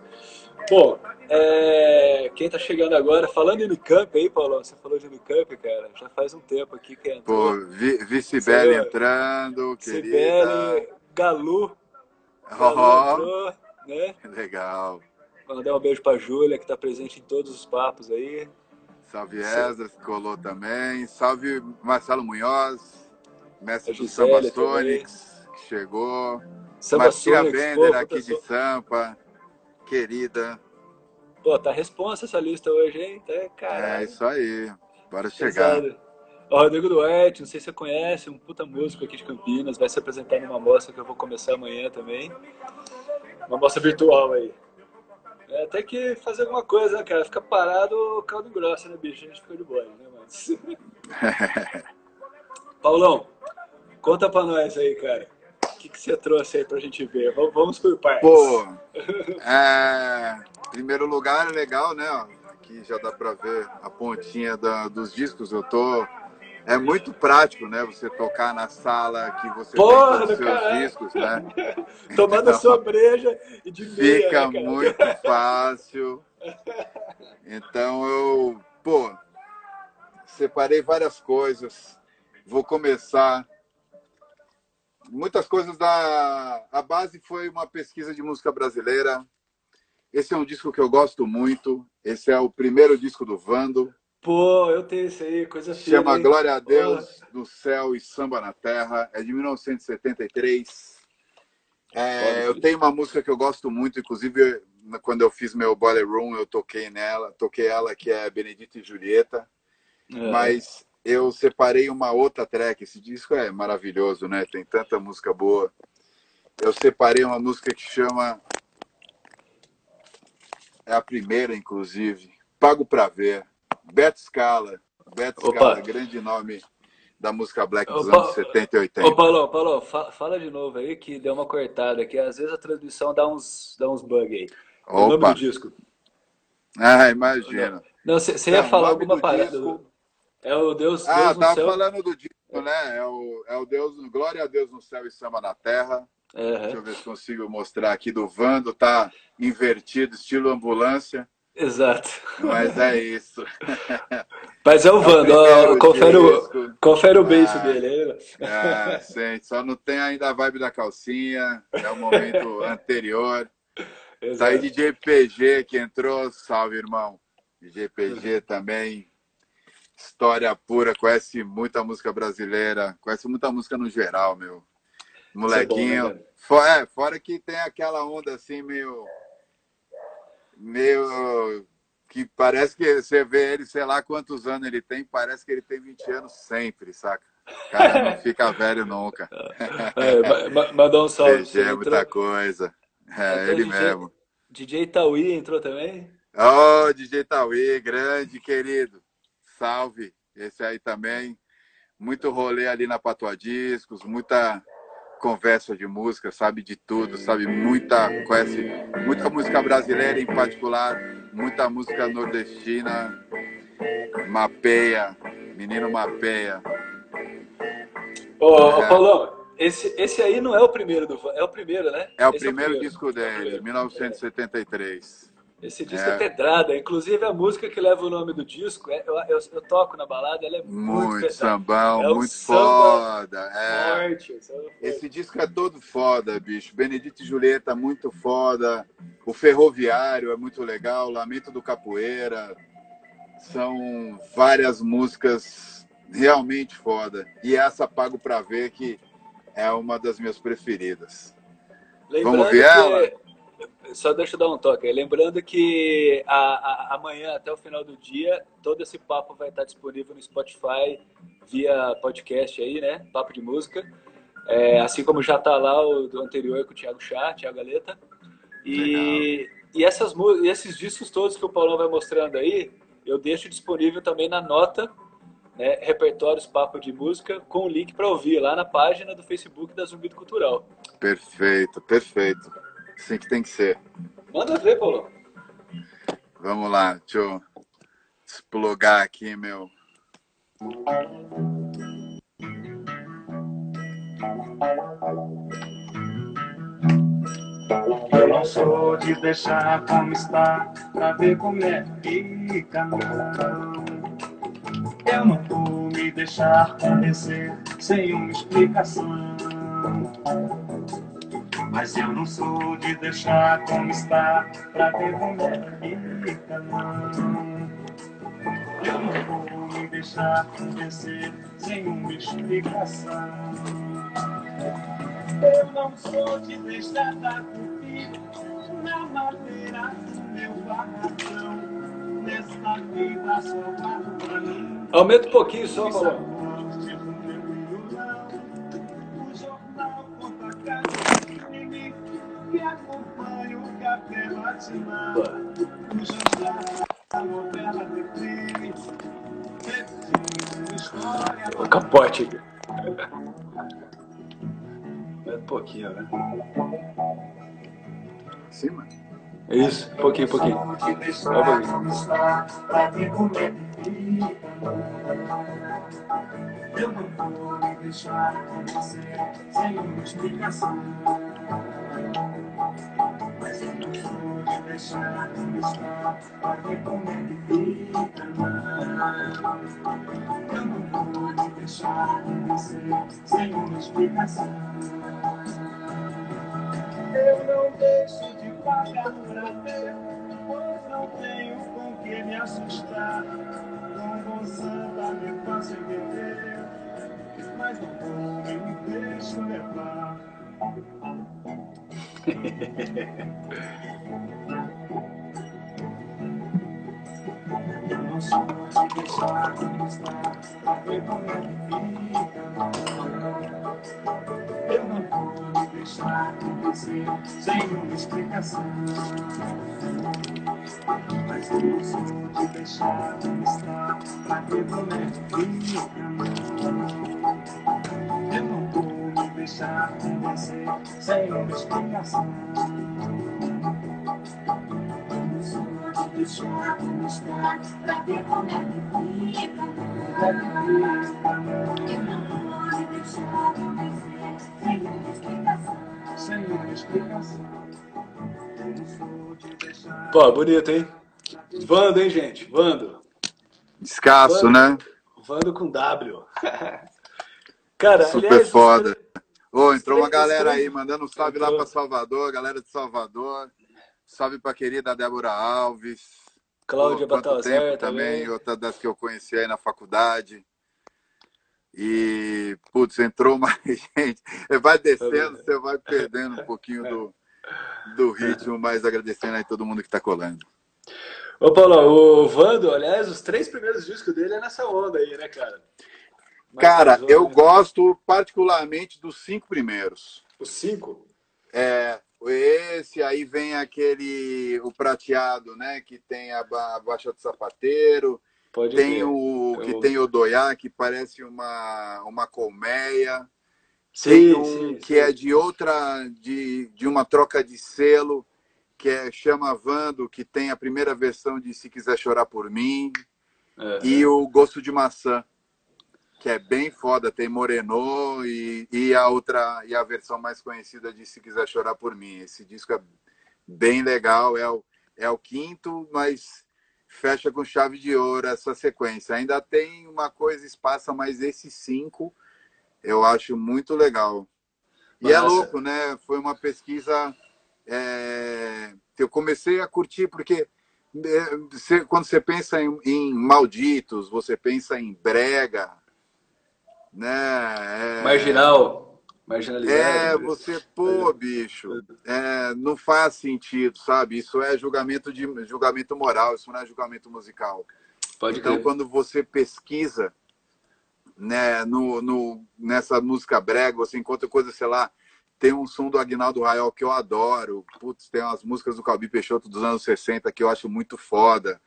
Bom, é... quem tá chegando agora, falando em Unicamp aí, Paulo, você falou de Unicamp, cara, já faz um tempo aqui que entrou. Pô, vi, vi Cibele entrando, querida. Cibele, Galu, Galu oh, entrou, né? Legal. Mandar um beijo pra Júlia, que tá presente em todos os papos aí. Salve Esdras, que colou também. Salve Marcelo Munhoz, mestre do Samba Sonics, que chegou. Samba Marcia Bender, aqui de Sampa, querida. Pô, tá responsa essa lista hoje, hein? Tá. É isso aí. Bora chegar. O Rodrigo Duarte, não sei se você conhece, um puta músico aqui de Campinas, vai se apresentar numa mostra que eu vou começar amanhã também. Uma mostra virtual aí. É, tem que fazer alguma coisa, né, cara? Fica parado, caldo grossa, né, bicho? A gente fica de boa, né, mas... Paulão, conta pra nós aí, cara. O que, que você trouxe aí pra gente ver? Vamos por partes. Pô, é... primeiro lugar é legal, né? aqui já dá para ver a pontinha da, dos discos. Eu tô é muito prático, né? Você tocar na sala que você Porra, tem os seus caralho. discos, né? Tomando então, sua breja e de meia, Fica né, muito fácil. Então eu, pô, separei várias coisas. Vou começar. Muitas coisas da. A base foi uma pesquisa de música brasileira. Esse é um disco que eu gosto muito. Esse é o primeiro disco do Vando. Pô, eu tenho esse aí, coisa feia. Chama Glória a Deus no Céu e Samba na Terra. É de 1973. É, eu tenho uma música que eu gosto muito, inclusive quando eu fiz meu Boiler Room, eu toquei nela, toquei ela, que é Benedito e Julieta. É. Mas eu separei uma outra track. Esse disco é maravilhoso, né? Tem tanta música boa. Eu separei uma música que chama. É a primeira, inclusive. Pago pra ver. Beto Scala. Beto Opa. Scala, grande nome da música black dos Ô, anos 70 e 80. Ô, Paulo, Paulo, fala de novo aí que deu uma cortada aqui. Às vezes a transmissão dá uns, dá uns bug aí. Opa. O nome do disco. Ah, imagina. Não, você ia falar alguma parada. Disco... É o Deus, ah, Deus tava falando do disco, né? É o, é o Deus, glória a Deus no céu e samba na terra. Uhum. Deixa eu ver se consigo mostrar aqui do Vando, tá invertido, estilo ambulância. Exato. Mas é isso. Mas é o Vando, é confere, o, confere o beijo ah, dele. É, sim, só não tem ainda a vibe da calcinha, é o momento anterior. Exato. Tá aí DJ PG que entrou, salve irmão. DJ PG também, história pura, conhece muita música brasileira, conhece muita música no geral, meu. Molequinho. É bom, né, fora, é, fora que tem aquela onda assim, meio meio que parece que você vê ele, sei lá quantos anos ele tem, parece que ele tem 20 anos sempre, saca? Cara não fica velho nunca. É, mandou um salve. PG é muita coisa. É, então, ele DJ, mesmo. DJ Tauí entrou também? Oh, DJ Tauí, grande, querido. Salve. Esse aí também. Muito rolê ali na Patua Discos, muita conversa de música, sabe de tudo, sabe muita, conhece muita música brasileira em particular, muita música nordestina, mapeia, menino mapeia. Ô, é. ô Paulão, esse, esse aí não é o primeiro do é o primeiro, né? É o, primeiro, é o primeiro disco dele, é 1973. Esse disco é. é. pedrada, inclusive a música que leva o nome do disco, é, eu, eu, eu toco na balada, ela é muito, muito sambão, é muito foda. É. Forte, Esse disco é todo foda, bicho. Benedito e Julieta, muito foda. O Ferroviário é muito legal. Lamento do Capoeira. São várias músicas realmente foda. E essa Pago Pra Ver, que é uma das minhas preferidas. Lembrando Vamos ver ela? Só deixa eu dar um toque. Lembrando que a, a, amanhã, até o final do dia, todo esse papo vai estar disponível no Spotify via podcast aí, né? Papo de música. É, assim como já está lá o do anterior com o Thiago Chá, Thiago Galeta. E, e, essas, e esses discos todos que o Paulão vai mostrando aí, eu deixo disponível também na nota, né? Repertórios Papo de Música, com o link para ouvir lá na página do Facebook da Zumbido Cultural. Perfeito, perfeito. Assim que tem que ser. Manda ver, Paulo. Vamos lá, deixa eu desplugar aqui, meu. Eu não sou de deixar como está, pra ver como é que fica, não. Eu não vou me deixar convencer sem uma explicação. Mas eu não sou de deixar como está pra ver como é fica, não. Eu não vou me deixar convencer sem uma explicação. Eu não sou de deixar dar curtir na madeira do meu barracão. Nesta vida só pra mim. Aumenta um pouquinho só, Paulo. O capote. É um pouquinho, né? Cima? Isso, pouquinho, pouquinho. Só um pouquinho. Eu não vou me deixar sem uma explicação. Mas eu não vou deixar ver como é que fica. Eu não vou deixar acontecer sem uma explicação. Eu não deixo de pagar pra ver, pois não tenho com que me assustar. Com você tá me fácil entender, mas não vou me deixo levar. Eu não sou de deixar como está, pra ver como que fica. Eu não me deixar acontecer sem uma explicação. Mas não sou de deixar como está, pra ver como deixar acontecer sem explicação. Deixar como está, pra ver como é que fica. Eu não vou me deixar acontecer. Pô, bonito, hein? Vando, hein, gente? Vando. Escasso, Vando. né? Vando com W. Cara, Super aliás, foda. Ô, oh, entrou uma galera aí, mandando um salve lá para Salvador, galera de Salvador. Salve pra querida Débora Alves. Cláudia Batalzé também. também. Outra das que eu conheci aí na faculdade. E, putz, entrou mais gente. Vai descendo, você vai perdendo um pouquinho do, do ritmo, mas agradecendo aí todo mundo que está colando. Ô, Paulo, o Vando, aliás, os três primeiros discos dele é nessa onda aí, né, cara? Mas cara, eu gosto particularmente dos cinco primeiros. Os cinco? É, esse, aí vem aquele, o prateado, né, que tem a, a Baixa do Sapateiro, Pode tem o que eu... tem o doiá, que parece uma, uma colmeia. Sim, tem um sim, que sim. é de outra, de, de uma troca de selo, que é Chama Vando, que tem a primeira versão de Se Quiser Chorar por Mim. É. E o Gosto de Maçã, que é bem foda, tem Moreno e, e a outra, e a versão mais conhecida de Se Quiser Chorar por Mim. Esse disco é bem legal, é o, é o quinto, mas fecha com chave de ouro essa sequência. Ainda tem uma coisa espaça, mas esses cinco eu acho muito legal. E é louco, né? Foi uma pesquisa é, que eu comecei a curtir, porque é, quando você pensa em, em, malditos, você pensa em brega, né? É, Marginal marginalizado. É, você, pô, bicho, é, não faz sentido, sabe? Isso é julgamento de julgamento moral, isso não é julgamento musical. Pode então, crer. quando você pesquisa né, no, no, nessa música brega, você encontra coisa, sei lá, tem um som do Agnaldo Raiol que eu adoro. Putz, tem umas músicas do Calbi Peixoto dos anos 60 que eu acho muito foda.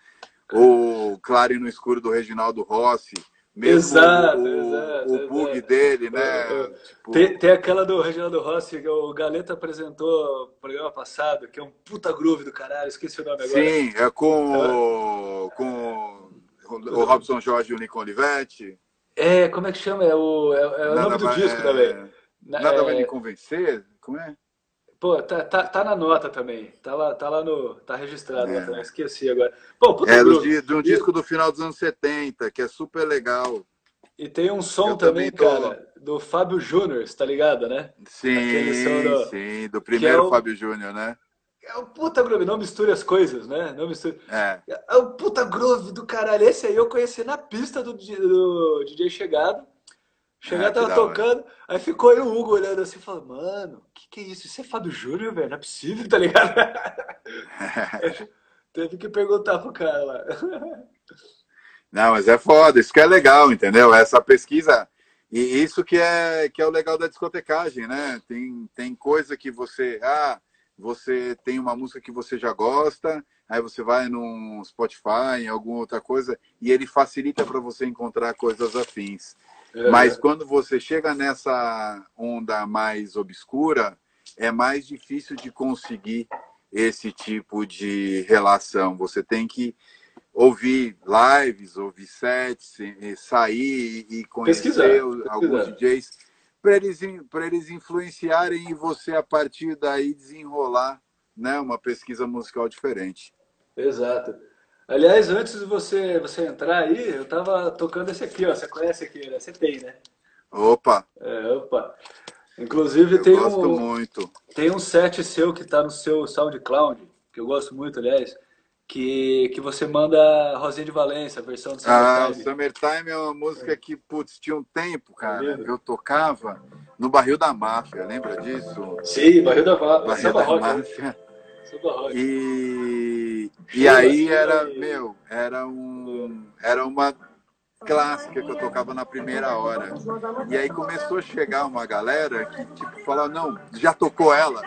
O Claro e no Escuro do Reginaldo Rossi. Mesmo exato, o, exato, o bug exato. dele, né? É, é. Tipo... Tem, tem, aquela do Reginaldo Rossi que o Galeta apresentou no programa passado, que é um puta groove do caralho, esqueci o nome agora. Sim, é com, é. com o Robson Jorge e o Nico Olivetti. É, como é que chama? É o, é, é o nome do disco também. Nada vai me convencer? Como é? Pô, tá, tá, tá na nota também. Tá lá, tá lá no. Tá registrado é. também. Esqueci agora. Puta é, do, de um disco do final dos anos 70, que é super legal. E tem um som também, também tô... cara, do Fábio Júnior, tá ligado, né? Sim, do... sim, do primeiro é o... Fábio Júnior, né? É o puta groove, não misture as coisas, né? Não misture. É. É o puta groove do caralho. Esse aí eu conheci na pista do, do DJ Chegado. Chegar, é, tava tocando, aí ficou aí o Hugo olhando assim, falando, mano, o que, que é isso? Isso é Fábio Júnior, velho? Não é possível, tá ligado? Teve que perguntar pro cara lá. Não, mas é foda, isso que é legal, entendeu? Essa pesquisa. E isso que é, que é o legal da discotecagem, né? Tem, tem coisa que você. Ah, você tem uma música que você já gosta, aí você vai no Spotify, em alguma outra coisa, e ele facilita para você encontrar coisas afins. É. Mas quando você chega nessa onda mais obscura, é mais difícil de conseguir esse tipo de relação. Você tem que ouvir lives, ouvir sets, sair e conhecer pesquisar, alguns DJs para eles, eles influenciarem em você a partir daí desenrolar né, uma pesquisa musical diferente. Exato. Aliás, antes de você, você entrar aí, eu tava tocando esse aqui, ó. Você conhece aqui, né? Você tem, né? Opa! É, opa. Inclusive eu tem gosto um, muito. Tem um set seu que tá no seu SoundCloud, que eu gosto muito, aliás, que, que você manda Rosinha de Valência, a versão do Summertime. Ah, o Summertime é uma música que, putz, tinha um tempo, cara, eu tocava no Barril da Máfia, lembra disso? Sim, Barril da, barril da Máfia. Né? E, e aí era, meu, era um, era uma clássica que eu tocava na primeira hora. E aí começou a chegar uma galera que, tipo, falava, não, já tocou ela.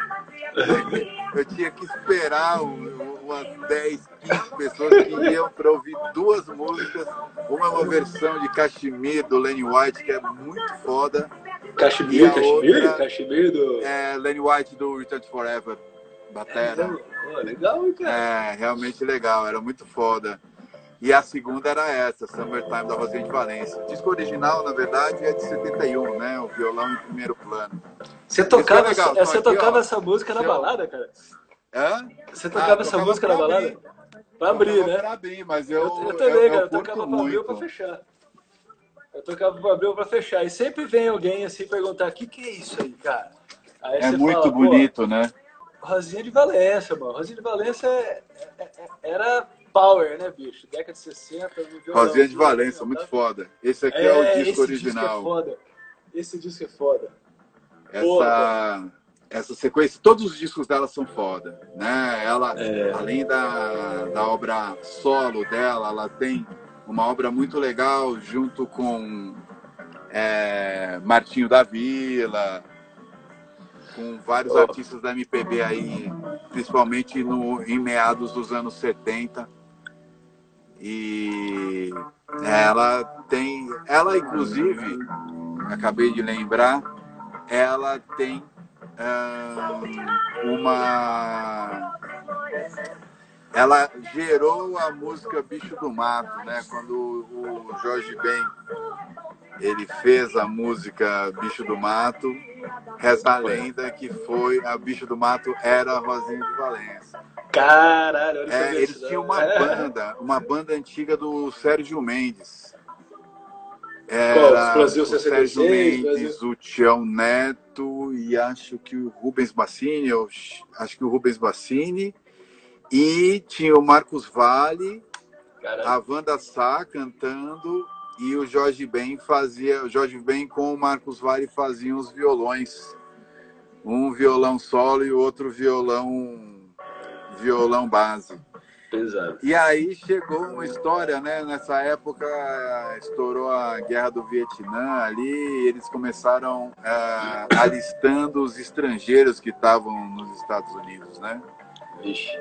Eu tinha que esperar umas 10, 15 pessoas que iam para ouvir duas músicas. Uma é uma versão de Kashmir, do Lenny White, que é muito foda. Kashmir, Kashmir? Kashmir do... É, Lenny White do Return Forever, batera. É, legal, cara. É, realmente legal, era muito foda. E a segunda era essa, Summertime da Rosinha de Valência. O disco original, na verdade, é de 71, né? O violão em primeiro plano. Você tocava, legal, você aqui, tocava ó, essa música na balada, cara? Hã? Você tocava ah, essa música na balada? Abrir. Pra abrir, né? Pra abrir, mas eu. Eu, eu também, eu, cara. Eu, tocava pra abrir ou pra fechar. Eu tocava pra abrir ou pra fechar. E sempre vem alguém assim perguntar: o que, que é isso aí, cara? Aí é muito fala, bonito, né? Rosinha de Valência, mano. Rosinha de Valência é, é, é, era power, né, bicho? Década de 60, viveu. Rosinha de Valência, muito foda. Esse aqui é, é o disco original. Disco é foda. Esse disco é foda. Essa, essa sequência, todos os discos dela são foda, né? Ela, é. além da, da obra solo dela, ela tem uma obra muito legal junto com é, Martinho da Vila, com vários artistas da MPB aí, principalmente no, em meados dos anos 70. E ela tem, ela inclusive, acabei de lembrar, ela tem uma ela gerou a música Bicho do Mato, né? Quando o Jorge Ben ele fez a música Bicho do Mato, reza a lenda que foi a Bicho do Mato era a Rosinha de Valença. Caralho, é, eles tinham uma é. banda, uma banda antiga do Sérgio Mendes. Era Qual? Brasil o 66, Sérgio Mendes, Brasil. o Tião Neto e acho que o Rubens Bassini, acho que o Rubens Bassini e tinha o Marcos Vale, a Wanda Sá cantando e o Jorge Ben fazia, o Jorge Ben com o Marcos Vale faziam os violões. Um violão solo e o outro violão violão base. Exato. E aí chegou uma história, né? Nessa época estourou a guerra do Vietnã ali, eles começaram uh, alistando os estrangeiros que estavam nos Estados Unidos, né?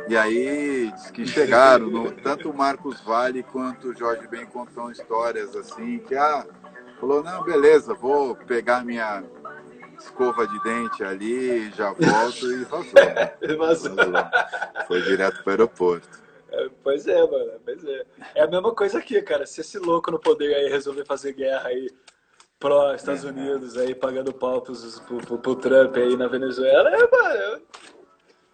E aí diz que chegaram, no, tanto o Marcos Vale quanto o Jorge Ben contam histórias assim, que ah, falou, não, beleza, vou pegar minha escova de dente ali, já volto e vazou. vazou. Foi direto para o aeroporto. É, pois é, mano, pois é. É a mesma coisa aqui, cara. Se esse louco no poder aí resolver fazer guerra aí pró Estados Unidos aí pagando pau pro, pro, pro Trump aí na Venezuela, é, mano,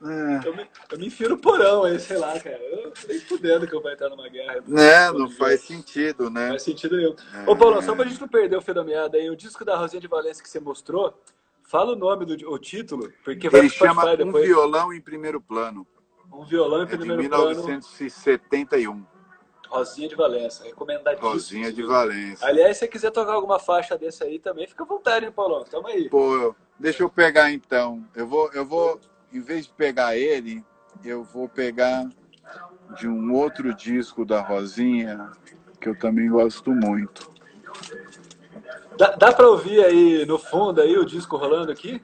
é. Eu, me, eu me enfio no porão aí, sei lá, cara. Eu nem fudendo que eu vou entrar numa guerra. É, não faz sentido, né? Não faz sentido nenhum. É. Ô, Paulo, só pra gente não perder o meada aí, o disco da Rosinha de Valência que você mostrou, fala o nome do o título, porque vai Ele chama Um Violão em Primeiro Plano. Um Violão em é Primeiro de 1971. Plano. Rosinha de Valença, recomendadíssimo. Rosinha de Valença. Aliás, se você quiser tocar alguma faixa desse aí também, fica à vontade, hein, Paulão? Tamo aí. Pô, deixa eu pegar então. Eu vou, eu vou em vez de pegar ele, eu vou pegar de um outro disco da Rosinha, que eu também gosto muito. Dá, dá para ouvir aí no fundo aí o disco rolando aqui?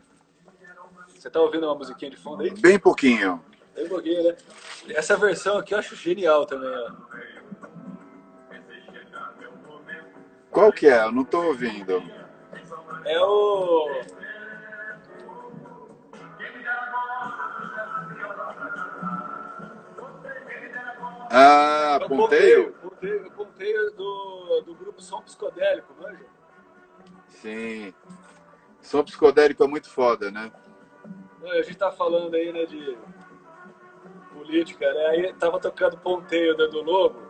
Você tá ouvindo uma musiquinha de fundo aí? Bem pouquinho. Bem pouquinho, né? Essa versão aqui eu acho genial também, ó. Qual que é? Eu não tô ouvindo. É o Ah, é Ponteio? Ponteio, ponteio do, do grupo Som Psicodélico, manja? Sim. Som Psicodélico é muito foda, né? A gente tá falando aí, né, de política, né? Aí tava tocando Ponteio né, do Lobo,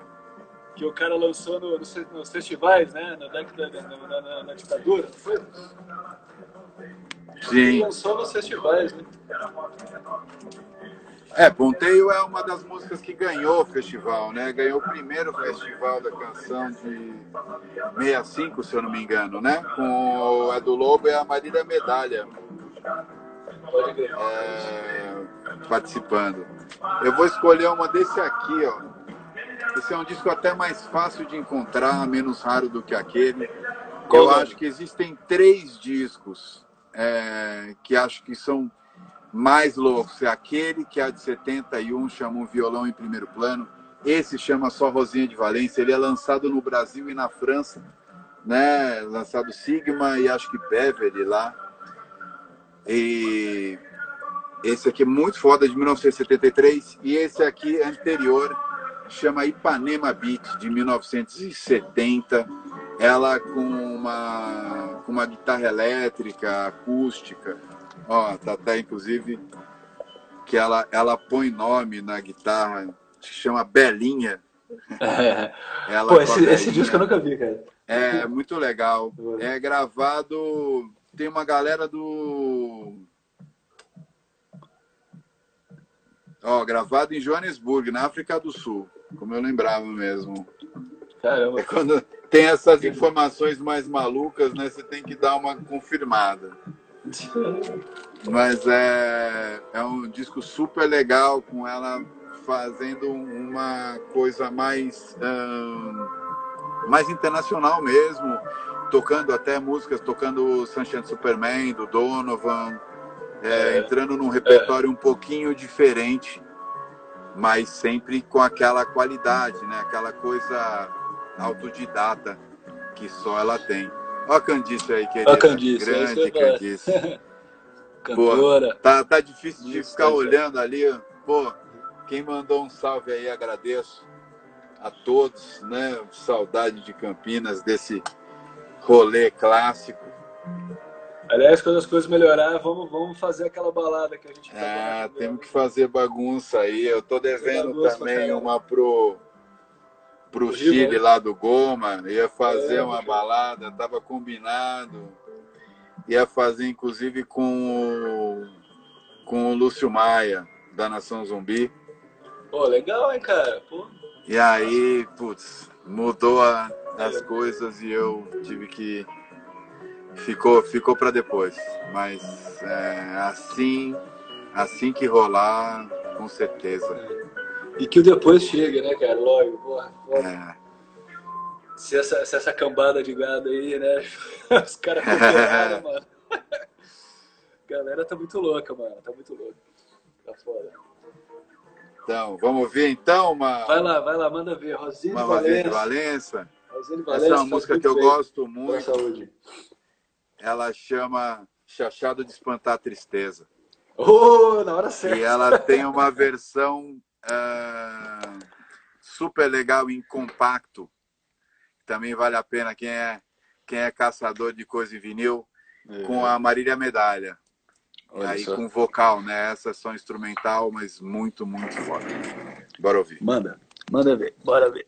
que o cara lançou no, nos festivais, né? Na, na, na, na, na ditadura, não foi? Sim. Ele lançou nos festivais, né? É, Ponteio é uma das músicas que ganhou o festival, né? Ganhou o primeiro festival da canção de 65, se eu não me engano, né? Com o Edu Lobo e a Marília Medalha. É, participando. Eu vou escolher uma desse aqui, ó. Esse é um disco até mais fácil de encontrar, menos raro do que aquele. Eu acho que existem três discos é, que acho que são mais loucos. É aquele que é de 71 chama um violão em primeiro plano. Esse chama só Rosinha de Valência. Ele é lançado no Brasil e na França, né? Lançado Sigma e acho que Beverly lá. E esse aqui é muito foda, de 1973. E esse aqui anterior chama Ipanema Beat, de 1970. Ela com uma, com uma guitarra elétrica, acústica Ó, tá até inclusive que ela, ela põe nome na guitarra, se chama Belinha. É. Ela Pô, esse, esse disco eu nunca vi, cara. É muito legal. É gravado. Tem uma galera do. Ó, gravado em Joanesburgo, na África do Sul, como eu lembrava mesmo. Caramba. É quando tem essas informações mais malucas, né? Você tem que dar uma confirmada. Mas é, é um disco super legal, com ela fazendo uma coisa mais, um, mais internacional mesmo, tocando até músicas, tocando Sunshine Superman, do Donovan, é, é, entrando num repertório um pouquinho diferente, mas sempre com aquela qualidade, né? aquela coisa autodidata que só ela tem. Olha a Candice aí, querida. Olha a Candice. Grande é Candice. Cantora. Pô, tá, tá difícil de Isso, ficar olhando ali. Pô, quem mandou um salve aí, agradeço a todos, né? Saudade de Campinas, desse rolê clássico. Aliás, quando as coisas melhorar, vamos, vamos fazer aquela balada que a gente tá É, temos que fazer bagunça aí. Eu tô devendo também uma pro pro Chile lá do Goma, ia fazer é, uma balada, tava combinado. Ia fazer inclusive com o, com o Lúcio Maia, da Nação Zumbi. Pô, legal, hein, cara? Pô. E aí, putz, mudou a, as coisas e eu tive que ficou ficou para depois mas é, assim assim que rolar com certeza e que o depois chega, né, cara? Lógico, porra. porra. É. Se, essa, se essa cambada de gado aí, né? Os caras cooperaram, mano. Galera tá muito louca, mano. Tá muito louca. Tá foda. Então, vamos ver então, mano. Vai lá, vai lá, manda ver. Rosinha de Valença. Valença. Rosinha de Valença. Essa é uma música que eu bem. gosto muito. saúde. Ela chama Chachado de Espantar a Tristeza. Oh, na hora certa. E ela tem uma versão uh, super legal em compacto. Também vale a pena quem é, quem é caçador de coisa em vinil, é. com a Marília Medalha. Olha aí só. com vocal, né? Essa é só instrumental, mas muito, muito foda. Bora ouvir. Manda, manda ver, bora ver.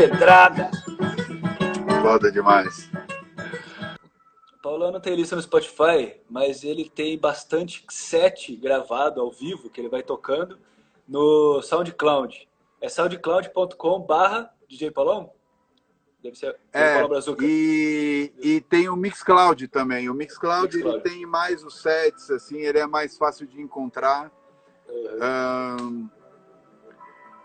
pedrada. Foda demais. Paulão não tem lista no Spotify, mas ele tem bastante set gravado ao vivo que ele vai tocando no SoundCloud. É soundcloud.com barra DJ Paulão? Deve ser é, e, e tem o Mixcloud também. O Mixcloud, Mixcloud. ele tem mais os sets, assim, ele é mais fácil de encontrar. Uhum. Um,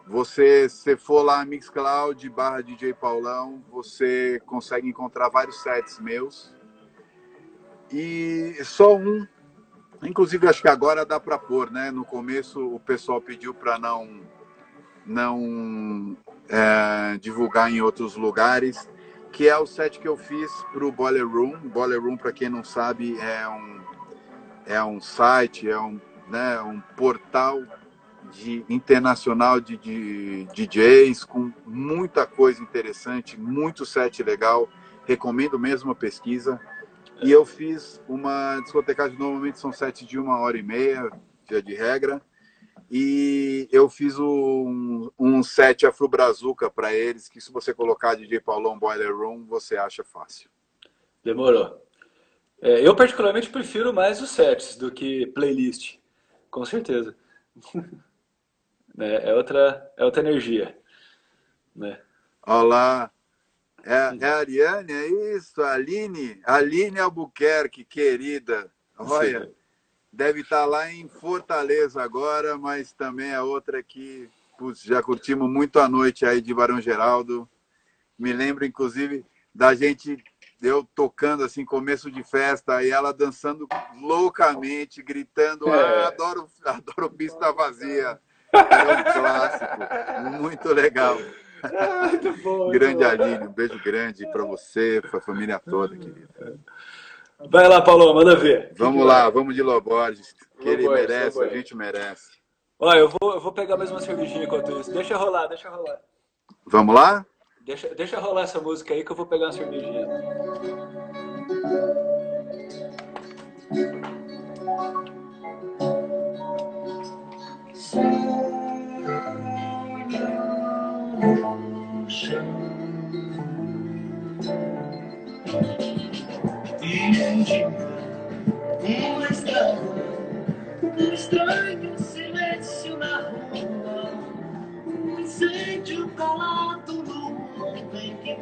você, se for lá Mixcloud barra DJ Paulão, você consegue encontrar vários sets meus. E só um, inclusive acho que agora dá para pôr, né? No começo o pessoal pediu para não não é, divulgar em outros lugares, que é o set que eu fiz para o Boiler Room. Boiler Room, para quem não sabe, é um é um site, é um, né, um portal de internacional de, de DJs, com muita coisa interessante, muito set legal. Recomendo mesmo a pesquisa. E eu fiz uma discotecagem, normalmente são sets de uma hora e meia, dia de regra. E eu fiz um, um set afro-brazuca para eles, que se você colocar DJ Paulão Boiler Room, você acha fácil. Demorou. É, eu particularmente prefiro mais os sets do que playlist, com certeza. né? É outra, é outra energia, né? Olá, é, é a Ariane, é isso, Aline, Aline Albuquerque, querida, olha, Sim. deve estar lá em Fortaleza agora, mas também é outra que putz, já curtimos muito a noite aí de Barão Geraldo, me lembro inclusive da gente eu tocando assim, começo de festa, e ela dançando loucamente, gritando, é. ah, adoro, adoro pista vazia. É um clássico. Muito legal. Ah, muito bom, grande bom. Aline, um beijo grande para você, para a família toda, querida. Vai lá, Paulo, manda ver. Vamos lá, vamos de Loborges. Que ele merece, a gente merece. Olha, eu vou, eu vou pegar mais uma cervejinha enquanto isso. Deixa rolar, deixa rolar. Vamos lá? Deixa, deixa rolar essa música aí que eu vou pegar uma cervejinha.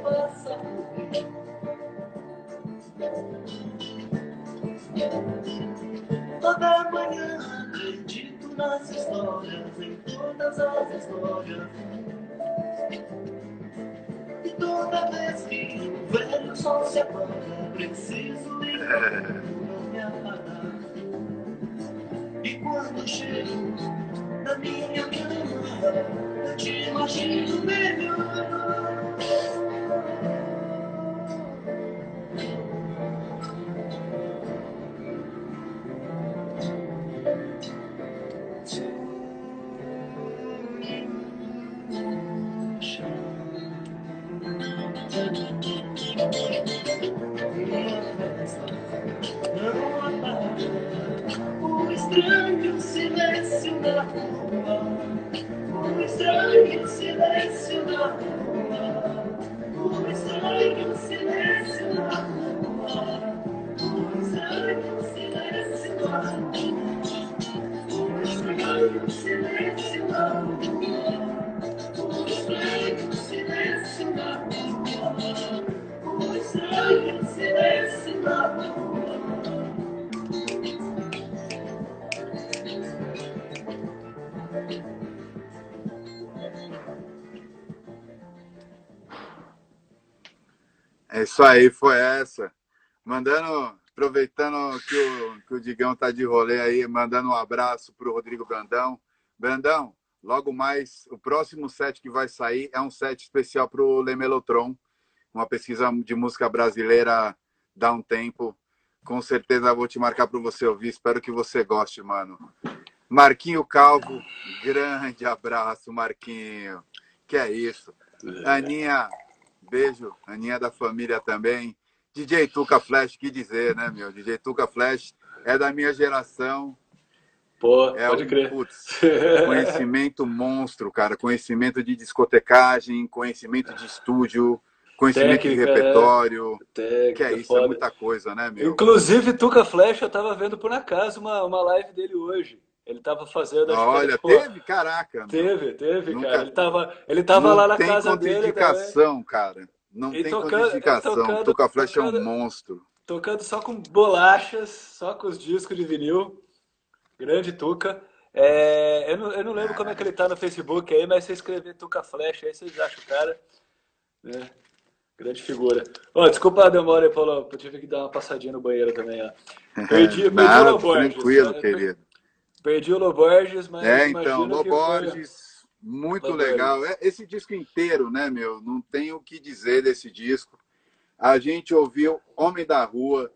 Passa as histórias, em todas as histórias. E toda vez que o velho sol se apaga, preciso ir pra me apagar. E quando chego na minha cama, eu te imagino melhor. Aí, foi essa. Mandando, aproveitando que o, que o Digão tá de rolê aí, mandando um abraço pro Rodrigo Brandão. Brandão, logo mais, o próximo set que vai sair é um set especial pro Lemelotron, uma pesquisa de música brasileira dá um tempo. Com certeza vou te marcar para você ouvir, espero que você goste, mano. Marquinho Calvo, grande abraço, Marquinho. Que é isso. Aninha, beijo. Aninha da família também. DJ Tuca Flash, que dizer, né, meu? DJ Tuca Flash é da minha geração. Pô, É pode um, crer. putz, conhecimento monstro, cara. Conhecimento de discotecagem, conhecimento de estúdio, conhecimento Técnica, de repertório. Técnica, Que é isso, foda. é muita coisa, né, meu? Inclusive, Tuca Flash, eu tava vendo por acaso uma, uma live dele hoje. Ele tava fazendo. acho que Olha, era, pô, teve? Caraca. Teve, teve, Nunca- cara. Ele tava, ele tava Não lá na tem casa dele também, contraindicação, cara. Não E tem tocando- contraindicação. tocando- Tuca Flash é tocando- um monstro. tocando só com bolachas, só com os discos de vinil. Grande Tuca. É, eu, não, eu não lembro como é que ele tá no Facebook aí, mas se escrever Tuca Flash aí, vocês acham o cara. né? Grande figura. Ó, desculpa a demora aí, Paulo. Eu tive que dar uma passadinha no banheiro também, ó. Perdi, perdi o Nada, Loborges. tranquilo, querido. Perdi o Loborges, mas É, então, que foi- Loborges, muito Loborges. legal. É, Esse disco inteiro, né, meu? Não tem o que dizer desse disco. A gente ouviu Homem da Rua.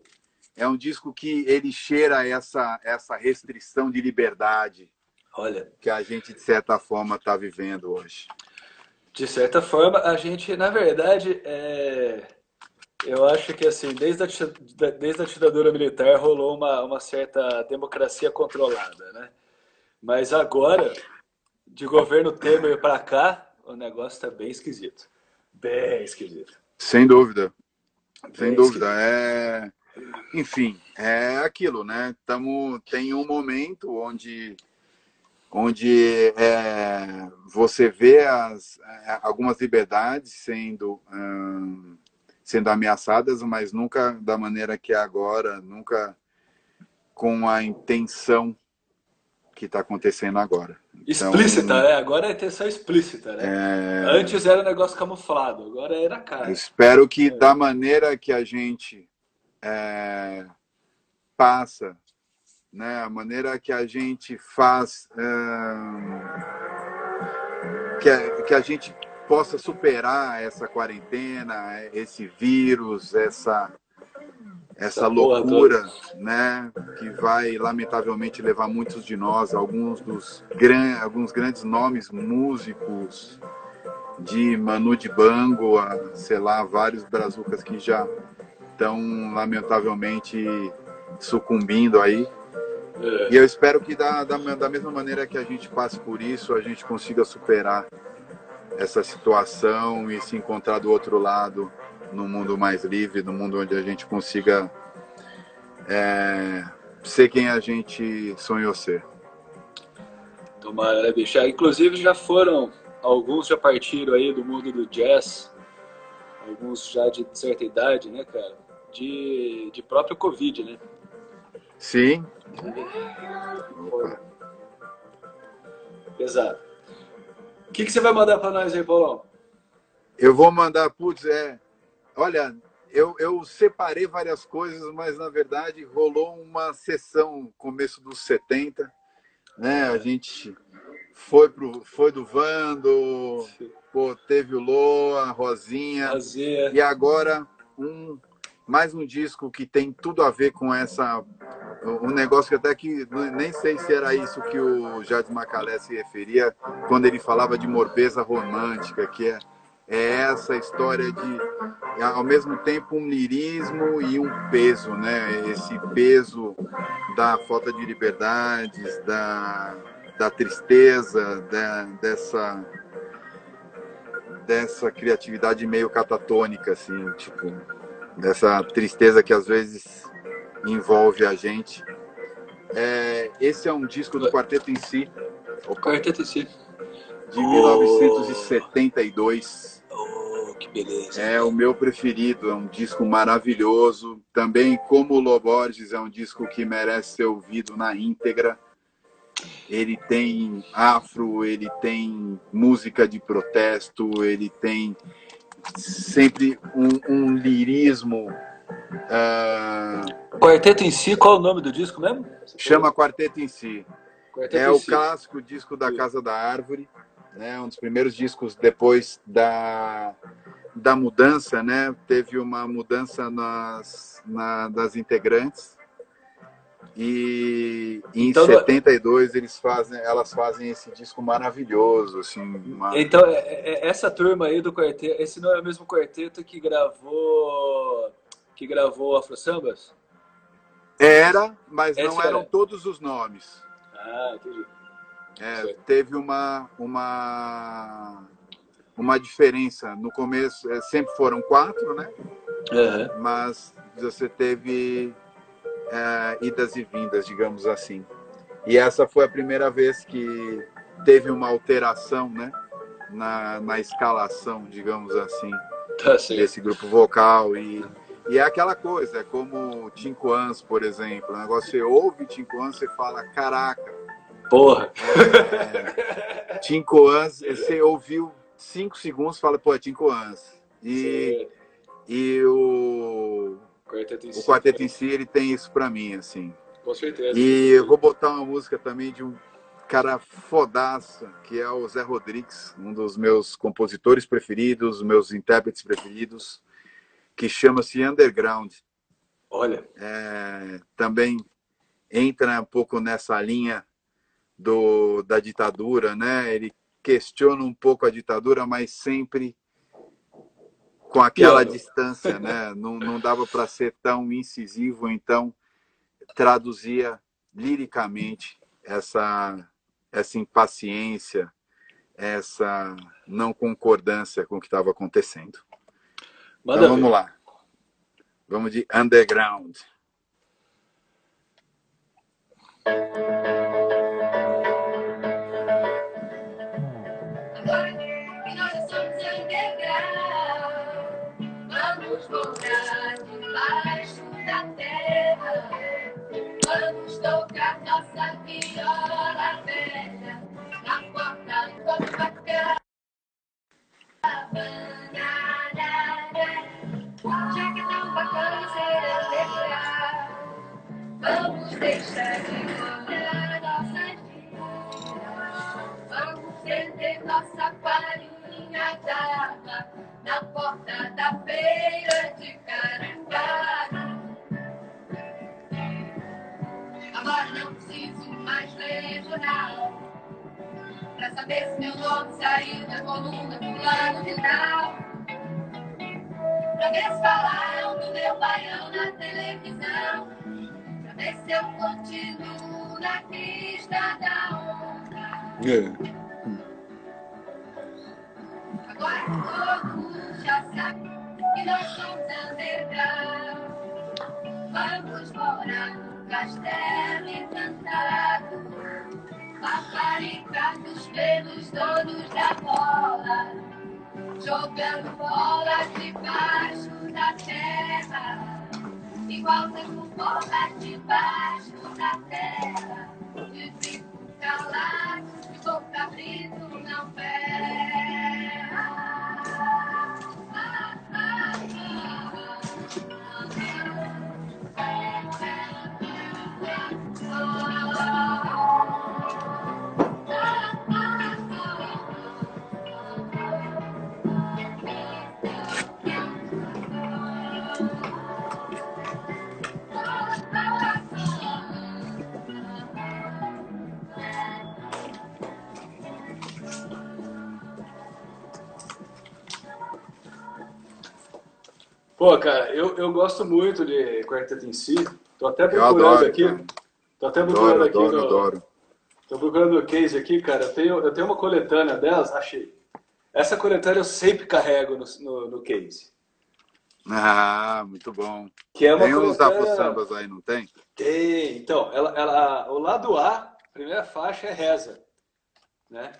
É um disco que ele cheira essa, essa restrição de liberdade Olha, que a gente, de certa forma, está vivendo hoje. De certa forma, a gente, na verdade, é... eu acho que assim, desde a, desde a ditadura militar rolou uma, uma certa democracia controlada, né? Mas agora, de governo Temer para cá, o negócio tá bem esquisito. Bem esquisito. Sem dúvida. Sem Bem dúvida. É... Enfim, é aquilo, né? Tamo... Tem um momento onde, onde é, você vê as, é, algumas liberdades sendo, hum, sendo ameaçadas, mas nunca da maneira que é agora, nunca com a intenção que está acontecendo agora. Então, Explícita, né? Agora é intenção explícita, né? é, Antes era um negócio camuflado, agora é na cara. Eu espero que da maneira que a gente é, passa, né, a maneira que a gente faz, é, que, a, que a gente possa superar essa quarentena, esse vírus, essa essa porra loucura, né, que vai lamentavelmente levar muitos de nós, alguns dos gran, alguns grandes nomes músicos, de Manu de Bango a, sei lá, vários brazucas que já estão lamentavelmente sucumbindo aí. É. E eu espero que da, da, da mesma maneira que a gente passe por isso, a gente consiga superar essa situação e se encontrar do outro lado no mundo mais livre, no mundo onde a gente consiga é, ser quem a gente sonhou ser. Tomara, né, bicho? Ah, Inclusive já foram, alguns já partiram aí do mundo do jazz, alguns já de certa idade, né, cara? De, de próprio Covid, né? Sim. Opa. O que, que você vai mandar para nós aí, Paulão? Eu vou mandar, putz, é. Olha, eu, eu separei várias coisas, mas na verdade rolou uma sessão começo dos 70, né? A gente foi pro foi do Vando, pô, teve o Loa, Rosinha, Rosinha. e agora um mais um disco que tem tudo a ver com essa um negócio que até que nem sei se era isso que o Jardim Macalé se referia quando ele falava de morbeza romântica, que é, é essa história de ao mesmo tempo um lirismo e um peso, né? Esse peso da falta de liberdades, da, da tristeza, da, dessa dessa criatividade meio catatônica, assim, tipo, dessa tristeza que às vezes envolve a gente. É, esse é um disco do Quarteto em Si. O Quarteto em Si. De 1972. Oh, que beleza. É o meu preferido, é um disco maravilhoso. Também, como o Loborges, é um disco que merece ser ouvido na íntegra. Ele tem afro, ele tem música de protesto, ele tem sempre um, um lirismo Uh... Quarteto em si, qual é o nome do disco mesmo? Chama Quarteto em si. Quarteto é em o si. clássico disco da Casa da Árvore, né? Um dos primeiros discos depois da, da mudança, né? Teve uma mudança nas, na, das integrantes. E em então, 72 eles fazem, elas fazem esse disco maravilhoso, assim. Uma... Então é, é, essa turma aí do quarteto, esse não é o mesmo quarteto que gravou que gravou Afro Sambas? Era, mas Esse não eram era. todos os nomes. Ah, entendi. É, teve uma, uma, uma diferença. No começo, é, sempre foram quatro, né? Uhum. Mas você teve é, idas e vindas, digamos assim. E essa foi a primeira vez que teve uma alteração, né? Na, na escalação, digamos assim, tá desse grupo vocal. E e é aquela coisa, é como Cinco Anos, por exemplo. O negócio você ouve Anos, você fala, caraca. Porra! É, cinco Anos, você ouviu cinco segundos fala, pô, é Cinco Anos. E, e o, quarteto em, o si, quarteto em si, ele tem isso pra mim, assim. Com certeza. E eu vou botar uma música também de um cara fodaço, que é o Zé Rodrigues, um dos meus compositores preferidos, meus intérpretes preferidos que chama-se Underground. Olha. É, também entra um pouco nessa linha do, da ditadura, né? Ele questiona um pouco a ditadura, mas sempre com aquela distância, né? Não, não dava para ser tão incisivo, então traduzia liricamente essa essa impaciência, essa não concordância com o que estava acontecendo. Manda então vamos ver. lá. Vamos de underground. Que bacana vamos deixar de olhar nossas vidas. Vamos estender nossa palhinha d'água na porta da feira de Caranguari. Agora não preciso mais ler jornal. Pra saber se meu nome saiu da coluna do lado final. Pra ver se falaram do meu baião na televisão. Pra ver se eu continuo na crista da onda. É. Agora todo mundo já sabe que nós somos underground. Vamos morar no castelo encantado. Paparicar dos pelos donos da bola. Jogando bola debaixo da terra, igual com bola debaixo da terra, de bico calado, de boca cabrito não ferra. Pô, cara, eu, eu gosto muito de quarteto em si. Tô até procurando adoro, aqui. cara. Tô até procurando Adoro, aqui. adoro, no- adoro. Tô procurando o case aqui, cara. Eu tenho, eu tenho uma coletânea delas, achei. Essa coletânea eu sempre carrego no, no, no case. Ah, muito bom. Que é uma Tem uns coletânea... afro-sambas aí, não tem? Tem. Então, ela, ela, o lado A, a primeira faixa é Reza. Né?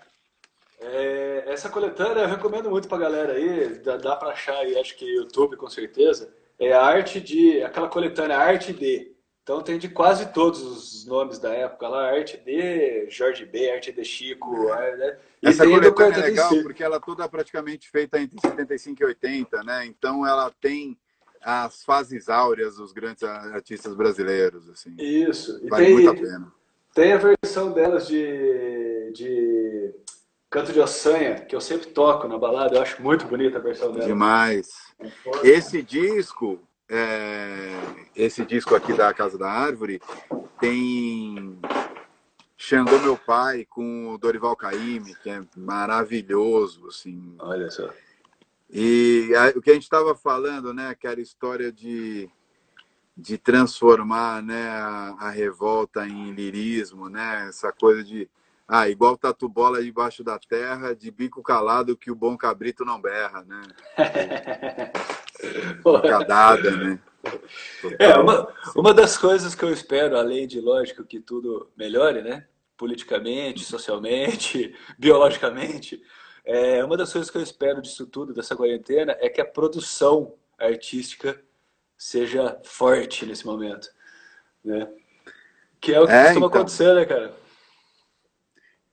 É, essa coletânea eu recomendo muito pra galera aí. Dá, dá pra achar aí, acho que YouTube com certeza. É a arte de. aquela coletânea Arte D. Então tem de quase todos os nomes da época lá, Arte D, Jorge B, Arte D Chico, é, né? E Essa coletânea é legal porque ela é toda praticamente feita entre 75 e 80, né? Então ela tem as fases áureas dos grandes artistas brasileiros, assim. Isso. E Vale tem, muito a pena. Tem a versão delas de, de Canto de Ossanha, que eu sempre toco na balada. Eu acho muito bonita a versão dela. Demais. Esse disco, é, esse disco aqui da Casa da Árvore, tem Xangô Meu Pai com o Dorival Caymmi, que é maravilhoso, assim. Olha só. E a- o que a gente estava falando, né, aquela história de, de transformar né, a, a revolta em lirismo, né, essa coisa de, ah, igual tatu bola debaixo da terra, de bico calado que o bom cabrito não berra, né, cadada, né. É, uma, uma das coisas que eu espero, além de, lógico, que tudo melhore, né? Politicamente, socialmente, biologicamente, é, uma das coisas que eu espero disso tudo, dessa quarentena, é que a produção artística seja forte nesse momento, né? Que é o que É, costuma então. acontecer, né, cara?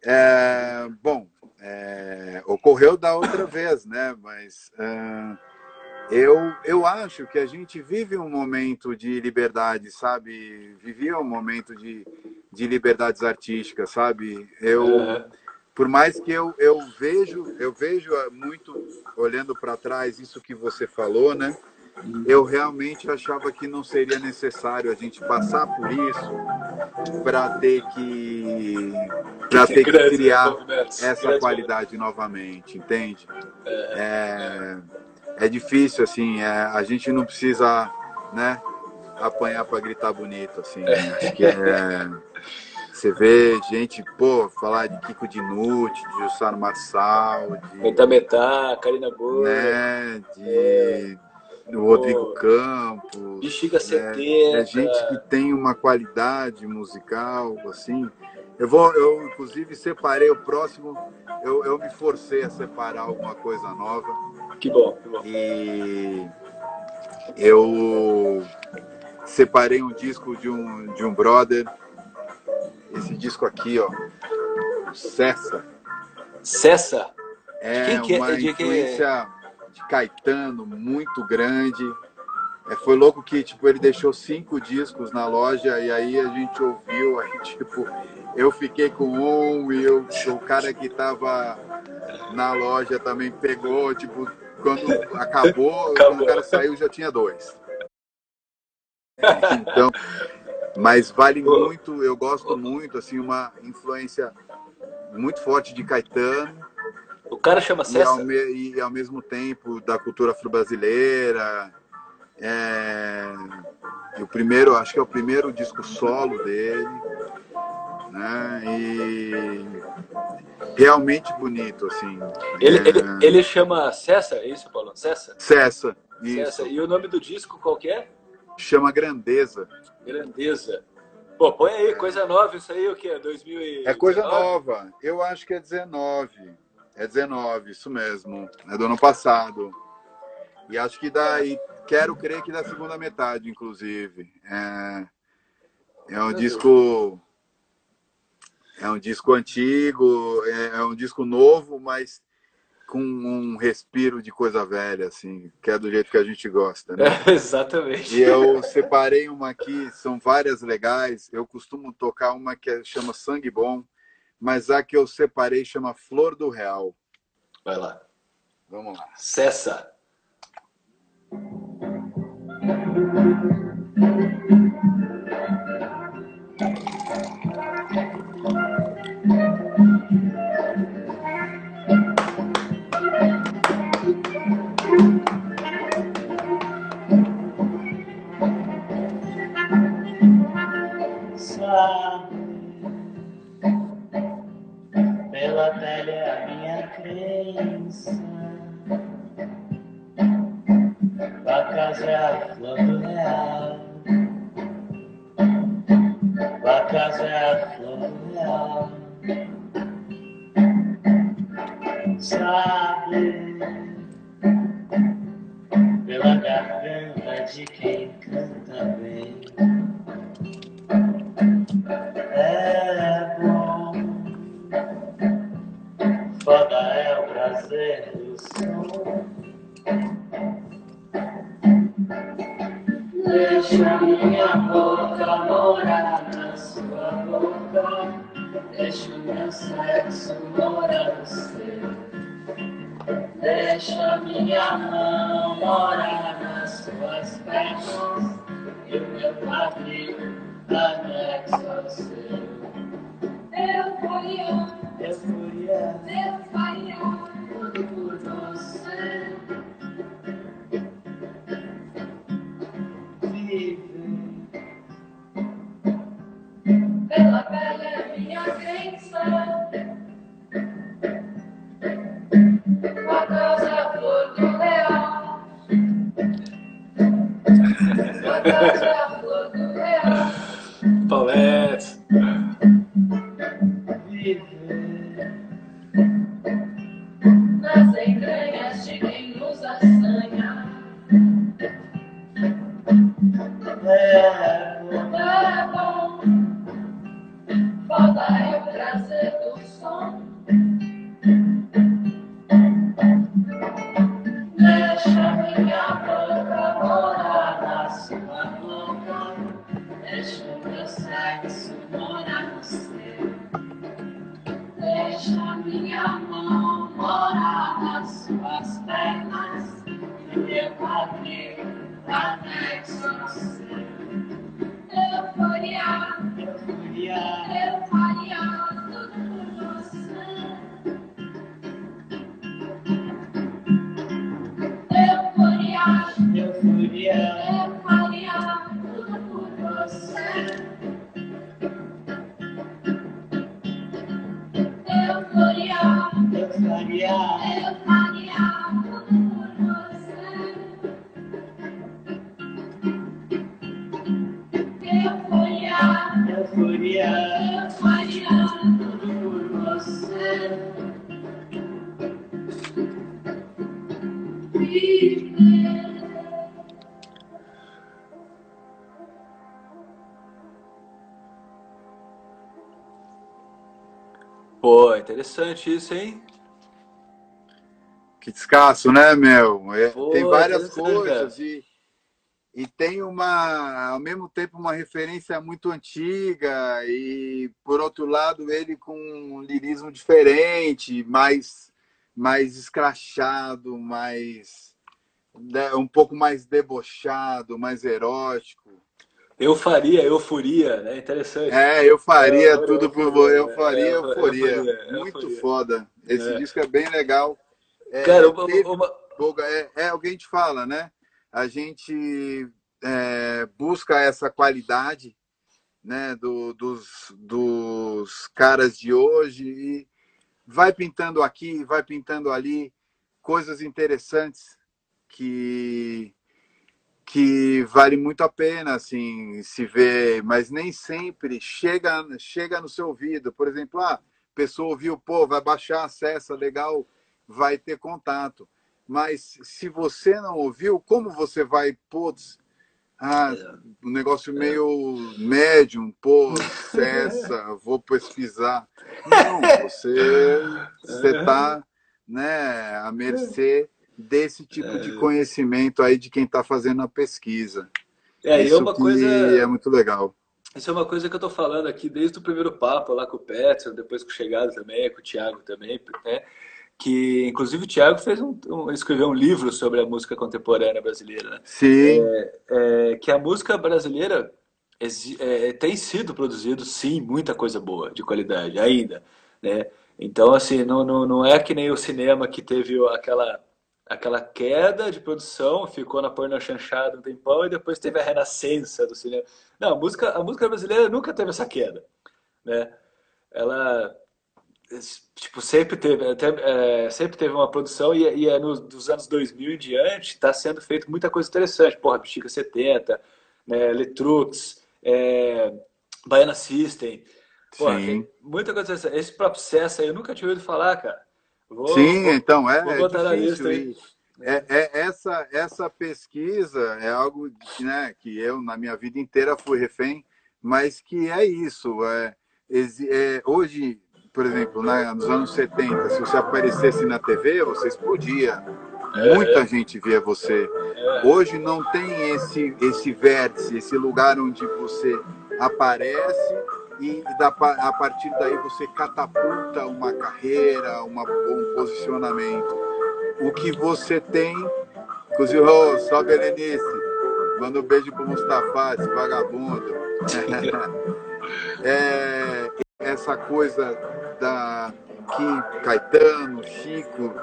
É, bom, é, ocorreu da outra vez, né? Mas é, eu, eu acho que a gente vive um momento de liberdade, sabe? Vivia um momento de, de liberdades artísticas, sabe? Eu, É. por mais que eu, eu vejo, eu vejo muito olhando para trás isso que você falou, né? Eu realmente achava que não seria necessário a gente passar por isso para ter que para ter que Grandes criar movimentos, essa qualidade novamente, entende? É, é difícil assim, é, a gente não precisa, né, apanhar para gritar bonito, assim. né? Acho que é, você vê gente, pô, falar de Kiko Dinucci, de Jussara Marçal, de Metá Metá, Karina Boa, né, de do Rodrigo Campos, Bexiga né, 70. é gente que tem uma qualidade musical, assim. Eu vou, eu inclusive separei o próximo, eu, eu me forcei a separar alguma coisa nova Que bom, que bom. e eu separei um disco de um de um brother, esse disco aqui, ó, Cessa. Cessa. É que é? uma é? influência de Caetano muito grande. É, foi louco que tipo ele deixou cinco discos na loja e aí a gente ouviu, aí tipo eu fiquei com um e eu, o cara que tava na loja também pegou, tipo quando acabou, quando Acabou. o cara saiu já tinha dois. Então, mas vale muito, eu gosto muito assim uma influência muito forte de Caetano O cara chama e ao, me- e ao mesmo tempo da cultura afro-brasileira. É, o primeiro, acho que é o primeiro disco solo dele, né? E realmente bonito, assim. Ele, É, ele, ele chama Cessa, é isso, Paulo? Cessa? Cessa, isso. Cessa. E o nome do disco qual que é? Chama Grandeza. Grandeza. Pô, põe aí, coisa nova, isso aí o quê? 2019? É coisa nova. Eu acho que é 19. É 19, isso mesmo. É do ano passado. E acho que daí, quero crer que da segunda metade, inclusive. É, é um disco É um disco antigo, é, é um disco novo, mas com um respiro de coisa velha, assim, que é do jeito que a gente gosta, né? É, exatamente. E eu separei uma aqui, são várias legais. Eu costumo tocar uma que chama Sangue Bom, mas a que eu separei chama Flor do Real. Vai lá. Vamos lá. Cessa. Pela pele a minha crença. Casa a flor do real. A casa flor do real. Sabe, pela garganta de quem canta bem. É bom, foda é o prazer Deixa minha boca morar na sua boca. Deixa o meu sexo morar no seu. Deixa minha mão morar nas suas pernas. E o meu quadril anexo ao seu. Euforia, Euforia, euforia, interessante isso, hein? Que descasso, né, meu? É, Pô, tem várias coisas e, e tem uma, ao mesmo tempo, uma referência muito antiga e, por outro lado, ele com um lirismo diferente, mais, mais escrachado, mais né, um pouco mais debochado, mais erótico. Eu faria, euforia, né? Interessante. É, eu faria É, tudo por você. Eu é, faria, é, euforia. euforia, Muito euforia. foda. Esse É. disco é bem legal. É, Cara, uma, teve- uma- é, é o que a gente fala, né? A gente é, busca essa qualidade né, do- dos, dos caras de hoje e vai pintando aqui, vai pintando ali coisas interessantes que que vale muito a pena assim se ver, mas nem sempre chega chega no seu ouvido. Por exemplo, ah, a pessoa ouviu, pô, vai baixar, acessa, legal, vai ter contato. Mas se você não ouviu, como você vai, putz, ah, um negócio meio médium, pô, cessa, vou pesquisar. Não, você está né, à mercê desse tipo de conhecimento aí de quem está fazendo a pesquisa. É, Isso é uma coisa. é muito legal. Isso é uma coisa que eu tô falando aqui desde o primeiro papo lá com o Petro, depois com o Chegado também, com o Thiago também, né? Que inclusive o Thiago fez um, um escreveu um livro sobre a música contemporânea brasileira, né? Sim, É, que a música brasileira é, tem sido produzido, sim, muita coisa boa, de qualidade, ainda, né? Então, assim, não, não, não é que nem o cinema que teve aquela, aquela queda de produção, ficou na porno chanchada um tempão e depois teve a renascença do cinema. Não, a música, a música brasileira nunca teve essa queda, né? Ela, tipo, sempre teve, até, é, sempre teve uma produção e, e é nos, dos anos 2000 em diante está sendo feito muita coisa interessante. Porra, Bexiga 70, né, Letrux, é, Baiana System. Porra, muita coisa interessante. Esse próprio Cessa aí eu nunca tinha ouvido falar, cara. Vou, sim, vou- então é, vou é botar na difícil. lista aí. É, é- essa, essa pesquisa é algo né, que eu, na minha vida inteira, fui refém, mas que é isso. É, é, hoje, por exemplo, na- nos anos 70, se você aparecesse na TV, você explodia. Muita gente via você. Hoje não tem esse, esse vértice, esse lugar onde você aparece e da, a partir daí você catapulta uma carreira, uma, um posicionamento. O que você tem, inclusive, oh, só Berenice, manda um beijo pro Mustafa, esse vagabundo. É, essa coisa da que Caetano, Chico,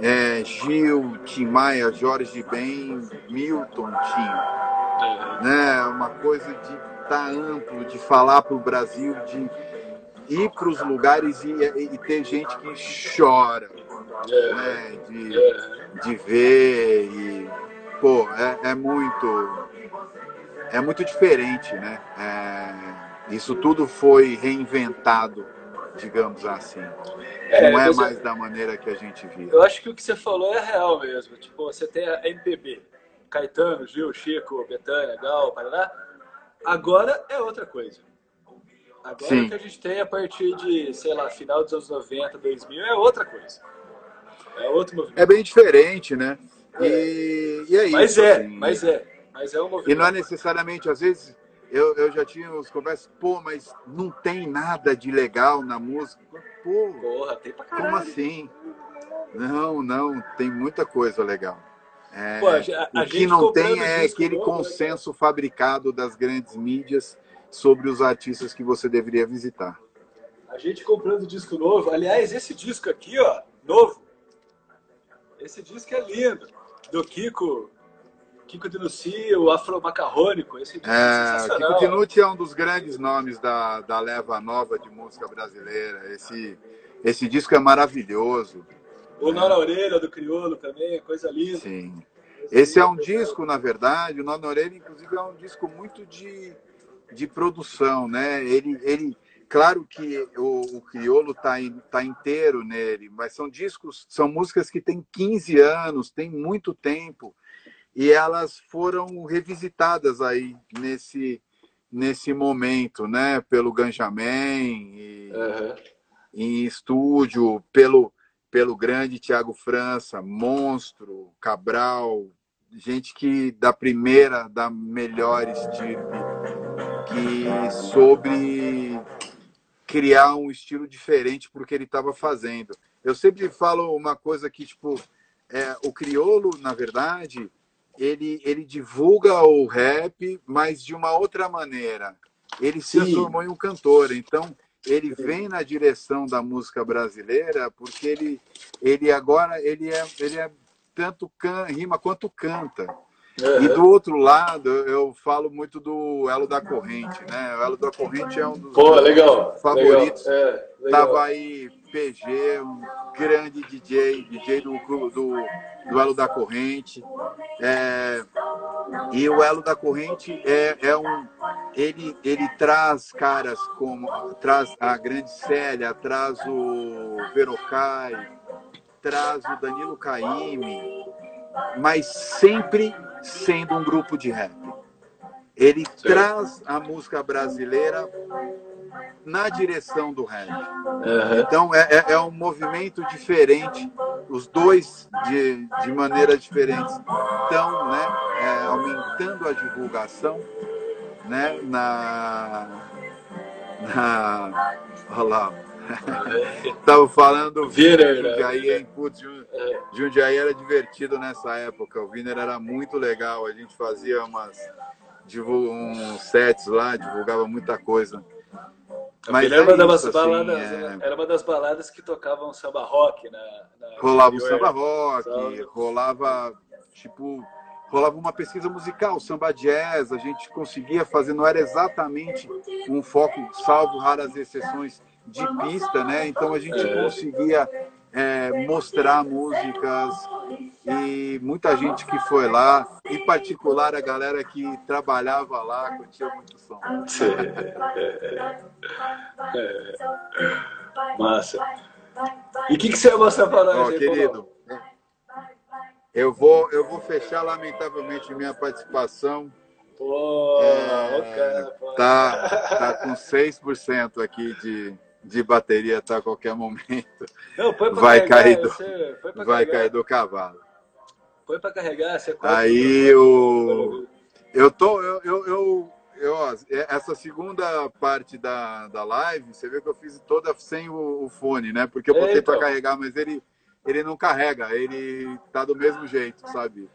é, Gil, Tim Maia, Jorge Ben, Milton tinha né? Uma coisa de estar amplo, de falar para o Brasil, de ir para os lugares e, e ter gente que chora, né? De, de ver e pô, é, é muito é muito diferente, né? É, isso tudo foi reinventado, digamos assim. É, Não é mas eu- mais da maneira que a gente via. Eu acho que o que você falou é real mesmo. Tipo, você tem a MPB, Caetano, Gil, Chico, Betânia, Gal, Paraná. Agora é outra coisa. Agora Sim. o que a gente tem a partir de, sei lá, final dos anos 90, 2000 é outra coisa. É outro movimento. É bem diferente, né? E, e é isso. mas é, assim. mas é. Mas é um movimento. E não é necessariamente, às vezes, eu, eu já tinha uns conversas, pô, mas não tem nada de legal na música. Pô, Porra, tem pra caralho. como assim? Não, não, tem muita coisa legal. É, Pô, a a o que não tem é aquele novo, né, consenso fabricado das grandes mídias sobre os artistas que você deveria visitar. A gente comprando disco novo. Aliás, esse disco aqui, ó, novo. Esse disco é lindo. Do Kiko. Kiko Dinucci, o Afro Macarrônico. Esse disco é, É. Kiko Dinucci é um dos grandes nomes da, da leva nova de música brasileira. Esse, esse disco é maravilhoso. O Nó na Orelha, do Criolo também, coisa linda. Sim. Esse é um disco, na verdade, o Nó na Orelha, inclusive, é um disco muito de, de produção, né? Ele, ele, claro que o, o Criolo tá, tá inteiro nele, mas são discos, são músicas que têm 15 anos, tem muito tempo, e elas foram revisitadas aí nesse, nesse momento, né? Pelo Ganjamin e Aham. em estúdio, pelo, pelo grande Tiago França, Monstro, Cabral, gente que da primeira, da melhor estirpe, que soube criar um estilo diferente porque ele estava fazendo. Eu sempre falo uma coisa que, tipo, é, o criolo, na verdade, ele, ele divulga o rap, mas de uma outra maneira. Ele se transformou em um cantor, então ele vem na direção da música brasileira porque ele, ele agora ele é, ele é tanto can, rima quanto canta. E do outro lado, eu falo muito do Elo da Corrente, né? O Elo da Corrente é um dos Pô, legal. favoritos. Legal. É, legal. Tava aí PG, um grande DJ, DJ do, do, do Elo da Corrente. É, e o Elo da Corrente é, é um. Ele, ele traz caras como. Traz a Grande Célia, traz o Verocai, traz o Danilo Caime, mas sempre sendo um grupo de rap. ele Sim. traz a música brasileira na direção do rap. Uhum. Então é, é, é, um movimento diferente, os dois de, de maneiras diferentes estão né, é, aumentando a divulgação né, na, na. Olha lá. Estava falando do Viner, né? Jundiaí, hein? Putz, Jundiaí era divertido nessa época. O Viner era muito legal. A gente fazia umas uns sets lá, divulgava muita coisa. Mas era, uma das isso, baladas, assim, é... era uma das baladas que tocavam samba rock na, na rolava o samba rock, rolava tipo rolava uma pesquisa musical, samba jazz, a gente conseguia fazer, não era exatamente um foco, salvo raras exceções, de pista, né? Então a gente é. conseguia é, mostrar músicas e muita gente que foi lá, em particular a galera que trabalhava lá, curtia muito som. É, é, massa. E o que, que você vai mostrar para nós, oh, querido? Eu vou, eu vou fechar, lamentavelmente, minha participação. Pô, é, cara, tá, tá com 6% aqui de, de bateria tá a qualquer momento. Não, vai cair do, vai carregar. cair do cavalo. Põe para carregar, você Aí o eu tô eu, eu, eu, eu ó, essa segunda parte da, da live, você vê que eu fiz toda sem o, o fone, né? Porque eu botei para carregar, mas ele ele não carrega, ele tá do mesmo jeito, sabe?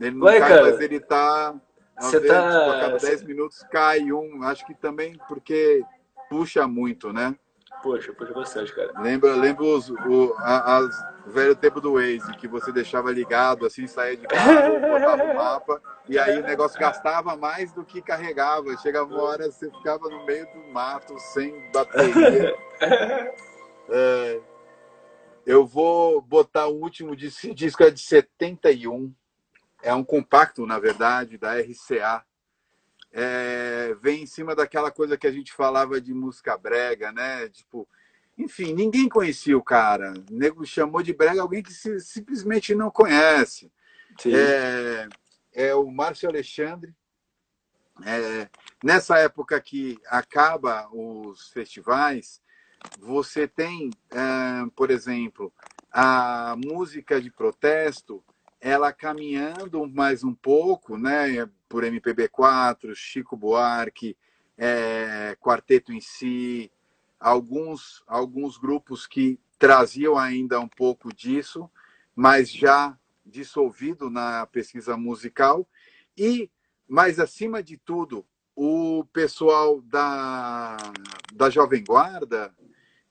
Ele não Ué, cai, cara, mas ele tá. Você vezes, tá... Tipo, a cada 10 minutos cai um. Acho que também porque puxa muito, né? Poxa, puxa bastante, cara. Lembra, lembra os, o, a, as, velho tempo do Waze, que você deixava ligado, assim, saía de carro, botava o mapa, e aí o negócio gastava mais do que carregava. Chegava uma hora, você ficava no meio do mato, sem bateria. É, eu vou botar o último disco, disco é de 71. É um compacto, na verdade, da RCA. É, vem em cima daquela coisa que a gente falava de música brega, né? Tipo, enfim, ninguém conhecia o cara. O nego chamou de brega alguém que se, simplesmente não conhece. É, é, o Márcio Alexandre. É, nessa época que acaba os festivais, você tem, é, por exemplo, a música de protesto, ela caminhando mais um pouco, né, por MPB4, Chico Buarque, é, Quarteto em Si, alguns, alguns grupos que traziam ainda um pouco disso, mas já dissolvido na pesquisa musical. E, mais acima de tudo, o pessoal da, da Jovem Guarda,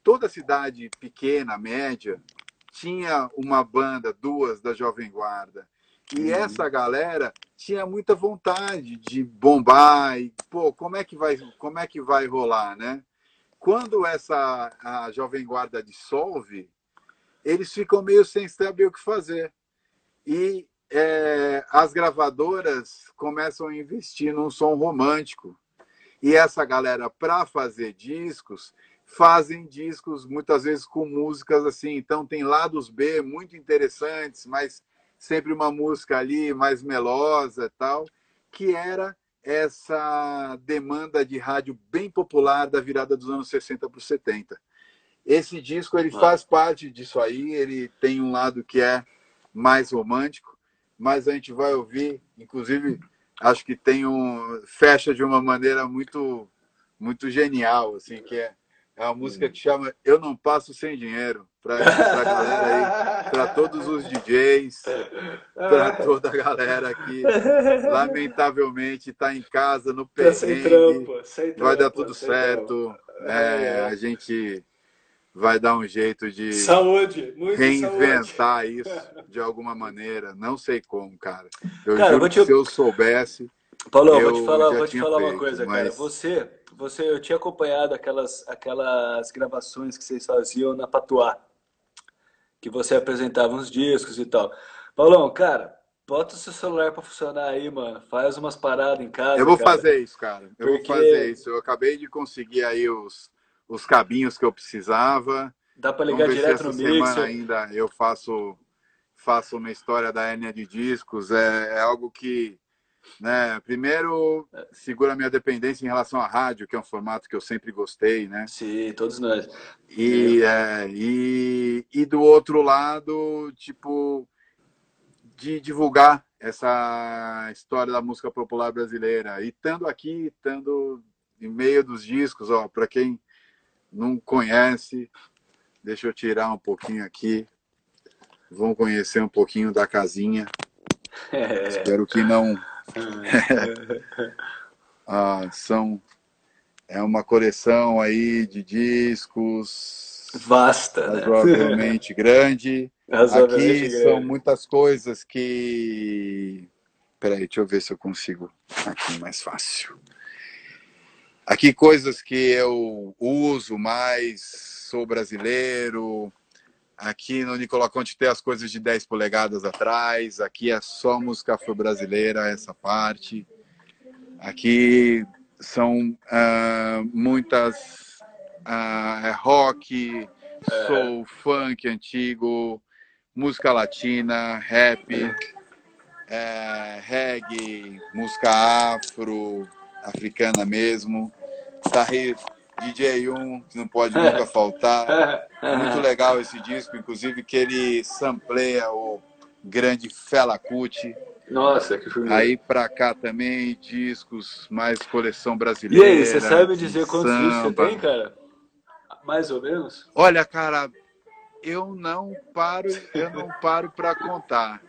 toda cidade pequena, média, tinha uma banda, duas da Jovem Guarda. E uhum. essa galera tinha muita vontade de bombar e, pô, como é que vai, como é que vai rolar, né? Quando essa a Jovem Guarda dissolve, eles ficam meio sem saber o que fazer. E é, as gravadoras começam a investir num som romântico. E essa galera, para fazer discos, fazem discos muitas vezes com músicas assim. Então tem lados B muito interessantes, mas sempre uma música ali mais melosa e tal, que era essa demanda de rádio bem popular da virada dos anos 60 para os 70. Esse disco ele faz parte disso aí, ele tem um lado que é mais romântico, mas a gente vai ouvir, inclusive acho que tem um fecha de uma maneira muito muito genial, assim, que é é uma música que chama Eu Não Passo Sem Dinheiro. Para a galera aí, para todos os DJs, para toda a galera que lamentavelmente está em casa, no perrengue. Sem trampo, sem trampo, vai dar tudo certo. É, é, a gente vai dar um jeito de saúde, reinventar saúde. isso de alguma maneira. Não sei como, cara. Eu cara, juro te... que se eu soubesse. Paulo, eu vou te falar, vou te falar feito, uma coisa, mas... cara. Você você, eu tinha acompanhado aquelas, aquelas gravações que vocês faziam na Patuá, que você apresentava uns discos e tal. Paulão, cara, bota o seu celular para funcionar aí, mano. Faz umas paradas em casa. Eu vou cara. fazer isso, cara. Eu Porque... vou fazer isso. Eu acabei de conseguir aí os, os cabinhos que eu precisava. Dá para ligar direto no mix. ainda eu faço faço uma história da hérnia de discos. É, é algo que né? Primeiro, segura a minha dependência em relação à rádio, que é um formato que eu sempre gostei, né? Sim, todos nós. E, é, e, e do outro lado, tipo, de divulgar essa história da música popular brasileira. E estando aqui, estando em meio dos discos, ó, para quem não conhece, deixa eu tirar um pouquinho aqui. Vão conhecer um pouquinho da casinha. É. Espero que não. ah, são é uma coleção aí de discos Vasta, né? razoavelmente grande. Razoavelmente Aqui grande. são muitas coisas que. Peraí, deixa eu ver se eu consigo. Aqui mais fácil. Aqui coisas que eu uso mais, sou brasileiro. Aqui no Nicola Conte tem as coisas de 10 polegadas atrás. Aqui é só música afro-brasileira, essa parte. Aqui são ah, muitas. ah, é rock, soul, funk antigo, música latina, rap, é, reggae, música afro, africana mesmo. Tá aí DJ1, que não pode nunca faltar. Muito legal esse disco, inclusive que ele sampleia o grande Fela Kuti. Nossa, que filme. Aí pra cá também discos mais coleção E brasileira. aí, você sabe dizer quantos discos você samba. tem, cara? Mais ou menos? Olha, cara, eu não paro, eu não paro para contar.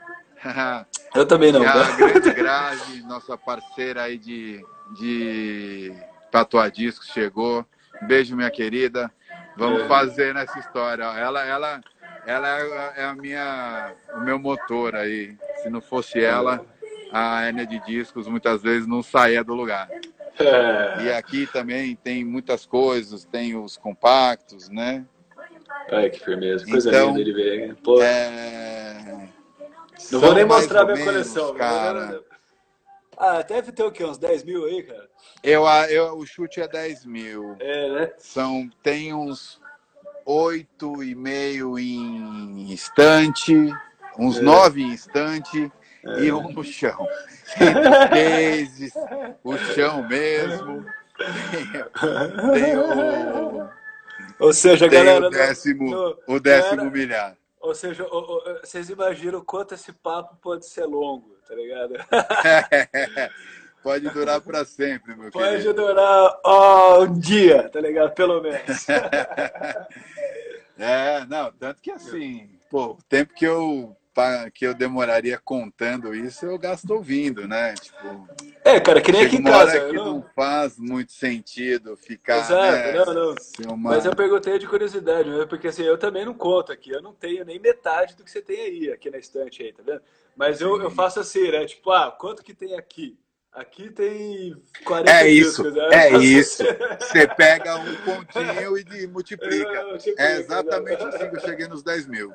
Eu também não. E a grande Grave, nossa parceira aí de, de tatuar discos, chegou. Beijo, minha querida. Vamos É. fazer nessa história. Ela, ela, ela é é a minha, o meu motor aí. Se não fosse ela, a Enia de discos muitas vezes não saía do lugar. É. E aqui também tem muitas coisas, tem os compactos, né? Ai, que firmeza. Coisa Então, linda de ver. Pô, É... não vou nem mostrar minha menos, coleção. não cara. vou- Ah, deve ter o quê? Uns 10 mil aí, cara? Eu, a- eu, o chute é 10 mil. É, né? São, tem uns oito e meio em estante, uns É. nove em estante e um no chão. Cases, o chão mesmo. Tem, tem o, Ou seja, tem galera. o décimo, no- o décimo galera- milhar. Ou seja, vocês imaginam o quanto esse papo pode ser longo, tá ligado? Pode durar para sempre, meu Pode querido. durar ó, um dia, tá ligado? Pelo menos. É, não, tanto que assim, pô, o tempo que eu, que eu demoraria contando isso, eu gasto ouvindo, né? Tipo, É, cara, que nem aqui em casa. que não- não faz muito sentido ficar. Exato, né, não, não. uma- Mas eu perguntei de curiosidade, porque assim, eu também não conto aqui, eu não tenho nem metade do que você tem aí, aqui na estante aí, tá vendo? Mas eu, eu faço assim, né? Tipo, ah, quanto que tem aqui? Aqui tem 40 É isso, discos, é Eu isso. Você pega um pontinho e multiplica. Eu multiplico, É exatamente assim que eu cheguei nos 10 mil.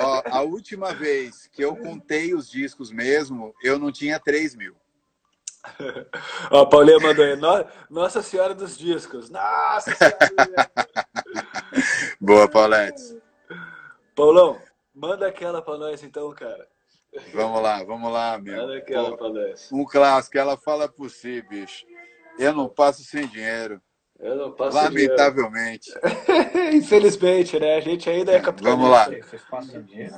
Ó, a última vez que eu contei os discos mesmo, eu não tinha 3 mil. Ó, a Paulinha mandou aí, "No- Nossa Senhora dos Discos. Nossa Senhora! Boa, Pauletes. Paulão, manda aquela pra nós então, cara. Vamos lá, vamos lá, meu. Aquela Pô, pra nós. Um clássico, ela fala por si, bicho. Eu não passo sem dinheiro. Eu não passo Lamentavelmente. dinheiro. Infelizmente, né? A gente ainda é capitalista. Vamos lá. Vocês passam dinheiro?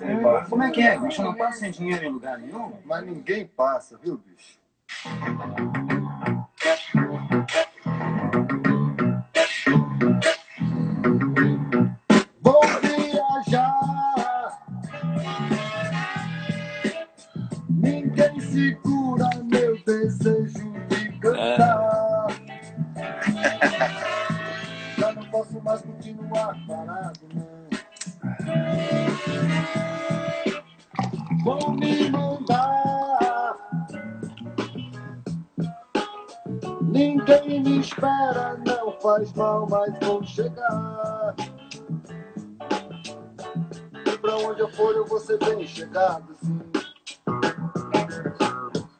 Como é que é, bicho? Eu não passo sem dinheiro em lugar nenhum? Mas ninguém passa, viu, bicho? Faz mal, mas vou chegar. E pra onde eu for, eu vou ser bem chegado, sim.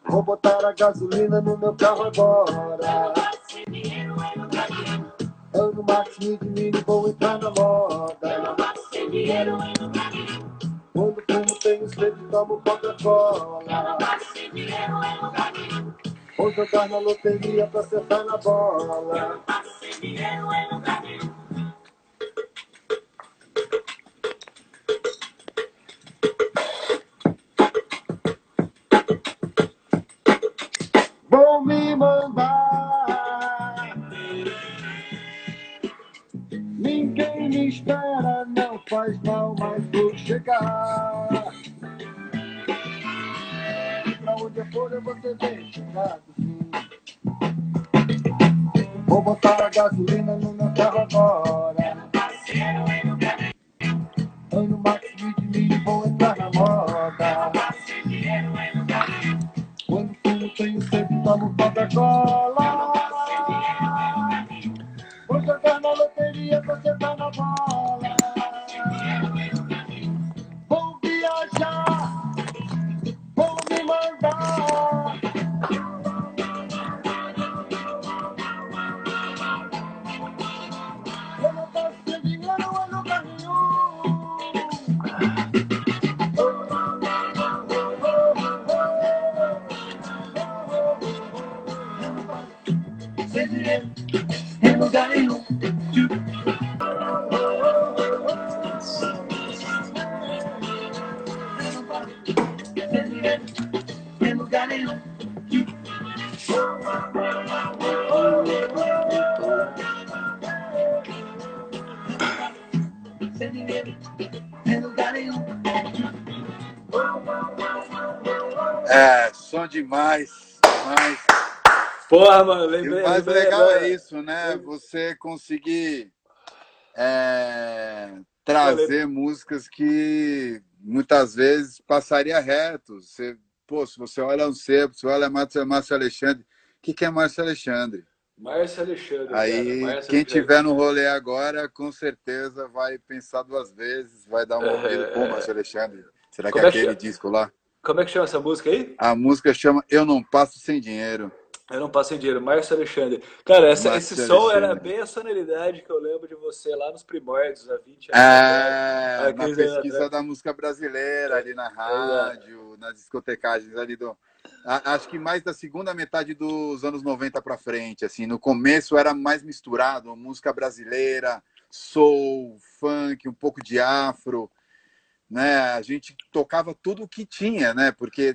Vou botar a gasolina no meu carro agora. Eu no Max Mid Mini vou entrar na moda. Quando fumo tenho sede, tomo Coca-Cola. Jogar na loteria pra acertar na bola. Vão me mandar. Ninguém me espera, não faz mal, mas vou chegar. Vou ser bem chegado. Vou botar a gasolina no meu carro agora. Ano Max Mini vou entrar na moda. Quando fumo tenho sempre tomo Coca-Cola. Vou jogar na loteria, você tá Mano, E lembrei. o mais lembrei legal é isso, né? Você conseguir é, trazer músicas que muitas vezes passaria reto. Você, pô, se você olha um sebo, se olha Márcio, Márcio Alexandre, o que, que é Márcio Alexandre? Márcio Alexandre. Aí, Márcio quem Alexandre. tiver no rolê agora, com certeza vai pensar duas vezes, vai dar uma ouvida. Pô, Márcio Alexandre, será que Como é é que aquele chama? disco lá? Como é que chama essa música aí? A música chama Eu Não Passo Sem Dinheiro. Eu não passei dinheiro, Márcio Alexandre. Cara, essa- esse som era Alexandre. bem a sonoridade que eu lembro de você lá nos primórdios, há 20 anos atrás. É, Há na 15 anos pesquisa atrás. da música brasileira, ali na rádio, nas discotecagens ali do. Acho que mais da segunda metade dos anos 90 para frente, assim, no começo era mais misturado, música brasileira, soul, funk, um pouco de afro, né? A gente tocava tudo o que tinha, né? Porque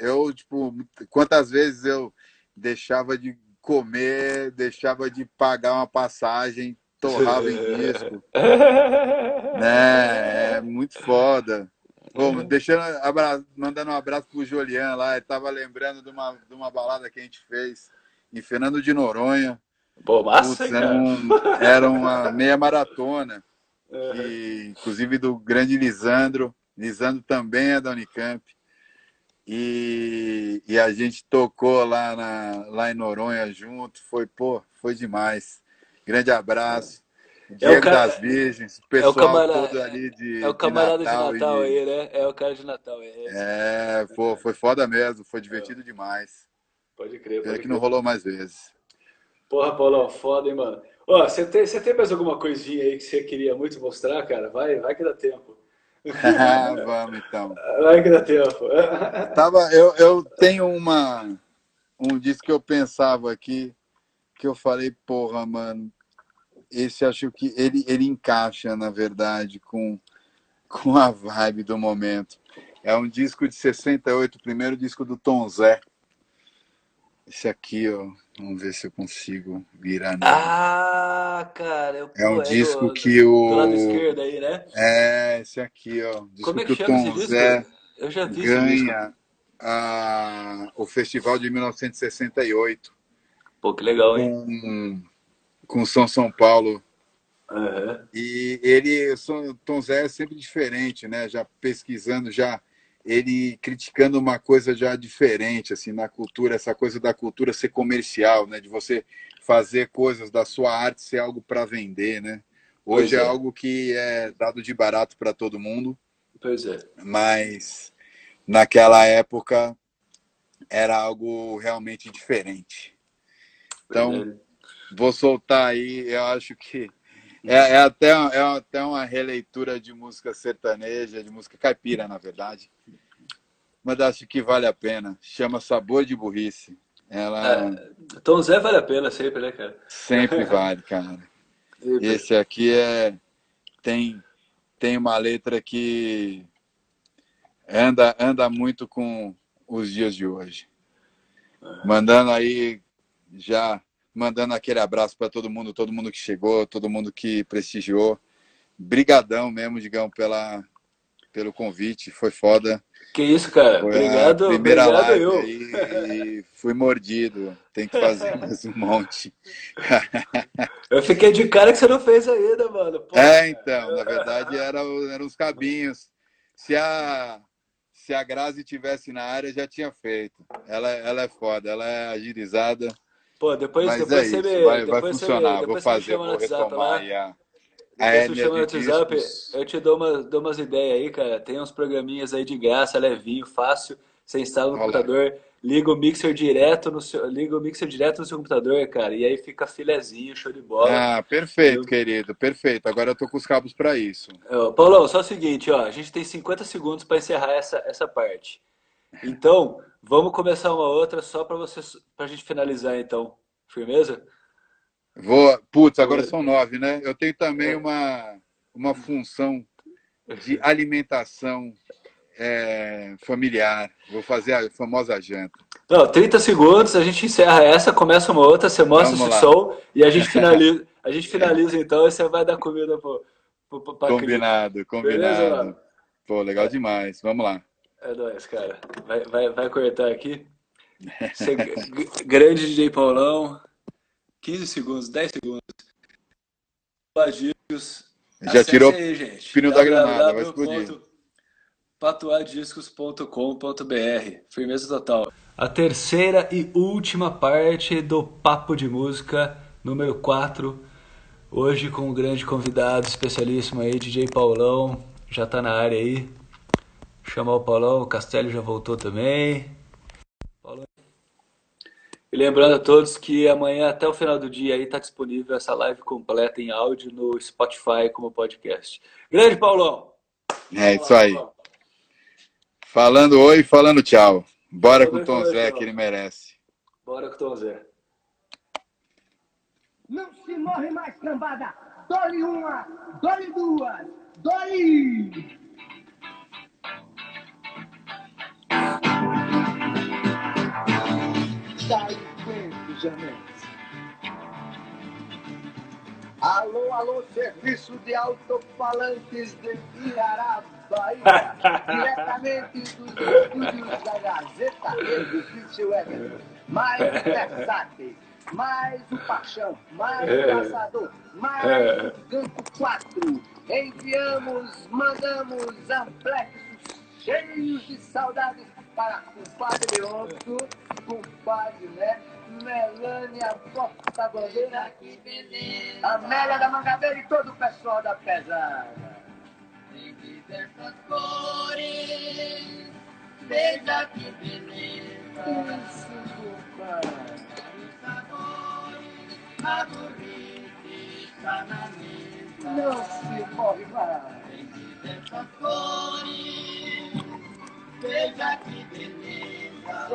eu, tipo, quantas vezes eu deixava de comer, deixava de pagar uma passagem, torrava em disco né? É muito foda. Bom, deixando, abra- mandando um abraço pro Julian lá, ele tava lembrando de uma, de uma balada que a gente fez em Fernando de Noronha. Pô, massa, Putz, era, um- era uma meia maratona, e, inclusive do grande Lisandro. Lisandro também é da Unicamp. E, e a gente tocou lá, na, lá em Noronha junto. Foi, pô, foi demais. Grande abraço. É o Diego cara- das Virgens, o pessoal camarada- todo ali de, É o camarada de Natal. Natal, e- aí, né? É o cara de Natal. É, É, pô, foi foda mesmo, foi divertido demais. Pode crer, Pena pode que não rolou mais vezes. Porra, Paulão, foda, hein, mano? Ó, você tem, você tem mais alguma coisinha aí que você queria muito mostrar, cara? Vai, vai que dá tempo. Vamos então. Vai que dá tempo. Tava, eu, eu tenho uma, um disco que eu pensava aqui, que eu falei, porra, mano, esse acho que ele, ele encaixa, na verdade, com, com a vibe do momento. É um disco de 68, o primeiro disco do Tom Zé. Esse aqui, ó, vamos ver se eu consigo virar nele. Ah, cara, eu, É um pô, disco do, que do lado o. esquerdo aí, né? É, esse aqui, ó. Disco Como é que que o chama Tom esse disco? Zé Eu já vi ganha a, o festival de 1968 Pô, que legal, hein? com, com São São Paulo. Aham. E ele, o Tom Zé é sempre diferente, né? Já pesquisando, já ele criticando uma coisa já diferente, assim, na cultura, essa coisa da cultura ser comercial, né? De você fazer coisas da sua arte ser algo para vender, né? Hoje é é. algo que é dado de barato para todo mundo, Pois é. mas naquela época era algo realmente diferente. Então, vou soltar aí, eu acho que é, é até, é até uma releitura de música sertaneja, de música caipira, na verdade. Mas acho que vale a pena. Chama Sabor de Burrice. Ela É, Tom Zé vale a pena sempre, né, cara? sempre vale, cara. Esse aqui é tem tem uma letra que anda anda muito com os dias de hoje. Mandando aí já mandando aquele abraço para todo mundo, todo mundo que chegou, todo mundo que prestigiou. Brigadão mesmo, digamos, pela pelo convite, foi foda. Que isso, cara? Foi obrigado, a primeira obrigado live eu. aí e fui mordido. Tem que fazer mais um monte. Eu fiquei de cara que você não fez ainda, mano. Pô, É, então, na verdade era, eram os cabinhos. Se a, se a Grazi tivesse na área, já tinha feito. Ela, ela é foda, ela é agilizada. Pô, depois, Mas depois é você isso, me. vai, vai você funcionar. me, Vou você fazer, vou WhatsApp retomar lá. aí a, a Depois você me chama no WhatsApp, discos. eu te dou, uma, dou umas ideias aí, cara. Tem uns programinhas aí de graça, levinho, fácil. Você instala no computador, liga o mixer direto no seu, liga o mixer direto no seu computador, cara. E aí fica filezinho, show de bola. Ah, perfeito, Eu- querido, perfeito. Agora eu tô com os cabos para isso. Ó, Paulão, só o seguinte, ó, a gente tem 50 segundos para encerrar essa, essa parte. Então, vamos começar uma outra só para você, pra gente finalizar, então. Firmeza? Vou, putz, agora são nove, né? Eu tenho também uma, uma função de alimentação é, familiar. Vou fazer a famosa janta. Não, 30 segundos, a gente encerra essa, começa uma outra, você mostra Vamos esse lá. som e a gente finaliza, a gente finaliza então e você vai dar comida Cris. Combinado, Beleza, combinado. mano? Pô, legal demais. Vamos lá. É nóis, cara. Vai, vai, vai cortar aqui. Você, grande DJ Paulão. 15 segundos, 10 segundos. Tatuadiscos. Já tirou aí, gente. pino da granada, vai explodir. www.patuadiscos.com.br Firmeza total. A terceira e última parte do Papo de Música, número 4. Hoje com um grande convidado especialíssimo aí, DJ Paulão. Já tá na área aí. Chamar o Paulão, o Castelli já voltou também. Paulão. E lembrando a todos que amanhã até o final do dia aí tá disponível essa live completa em áudio no Spotify como podcast. Grande Paulão! É isso aí. Falando oi, falando tchau. Bora com o Tom Zé tchau. que ele merece. Bora com o Tom Zé. Não se morre mais, cambada. Dole uma, dole duas, dole! Sai dentro, Janete. Alô, alô, serviço de alto-falantes de Pirará, Bahia. Diretamente dos estúdios da Gazeta Edifício Everton. Mais o Versace, mais o Paixão, mais o Caçador, mais o Campo 4. Enviamos, mandamos amplexos cheios de saudades para compadre Otto, compadre, né? Melânia, porta-bandeira, Amélia da Mangabeira e todo o pessoal da pesada. Tem diversas cores, veja que beleza. Isso, compadre. Vários sabores, a burrice está na mesa. Não se morre mais. Tem diversas cores, veja que beleza.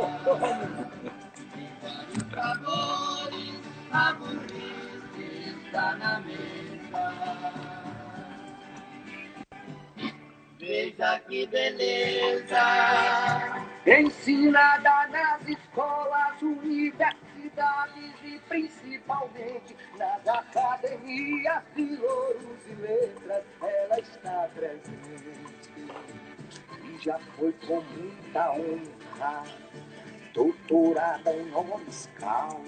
Vários sabores, a burrice está na mesa. Veja que beleza. Ensinada nas escolas, universidades e principalmente nas academias de louros e letras, ela está presente. Já foi com muita honra, doutorada em honoris causa.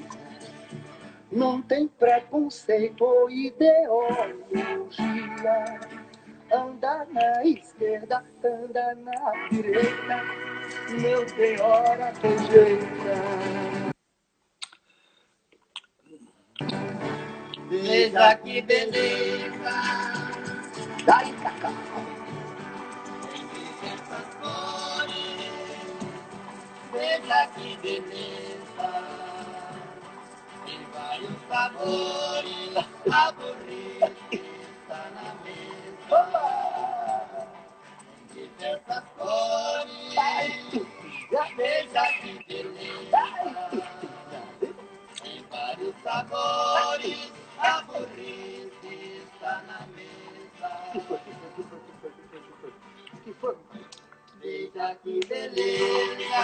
Não tem preconceito ou ideologia. Anda na esquerda, anda na direita, não tem hora rejeita. Veja que beleza. Daí pra cá. Tem cores. Veja que beleza. Tem vários sabores. A burrice está na mesa. Tem diversas cores. Veja que beleza. sabores, aborrece, está na mesa. Veja que beleza.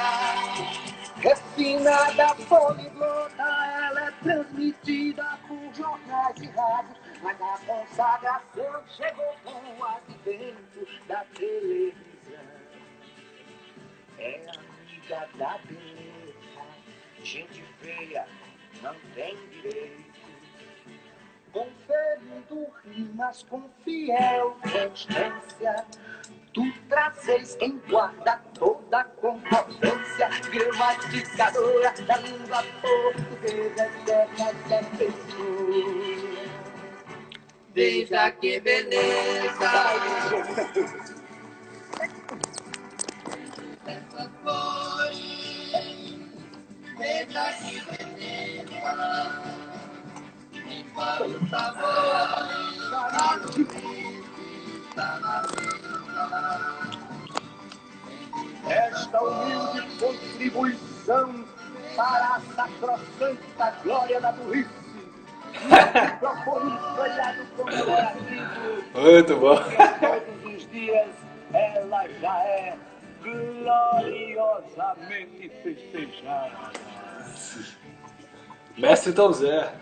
Refinada, poliglota, ela é transmitida por jornais e rádios. Mas a consagração chegou com o advento da televisão. É amiga da beleza, gente feia não tem direito. Conferindo rimas com fiel constância. Tu trazes em guarda toda a concordância Gramatizadora da língua portuguesa Eterna de pessoa Veja que beleza. Cores, veja que beleza. Esta humilde contribuição para a sacrossanta glória da burrice Microfone espalhado comemorativo Muito bom. todos os dias ela já é gloriosamente festejada. Mestre Tom Zé.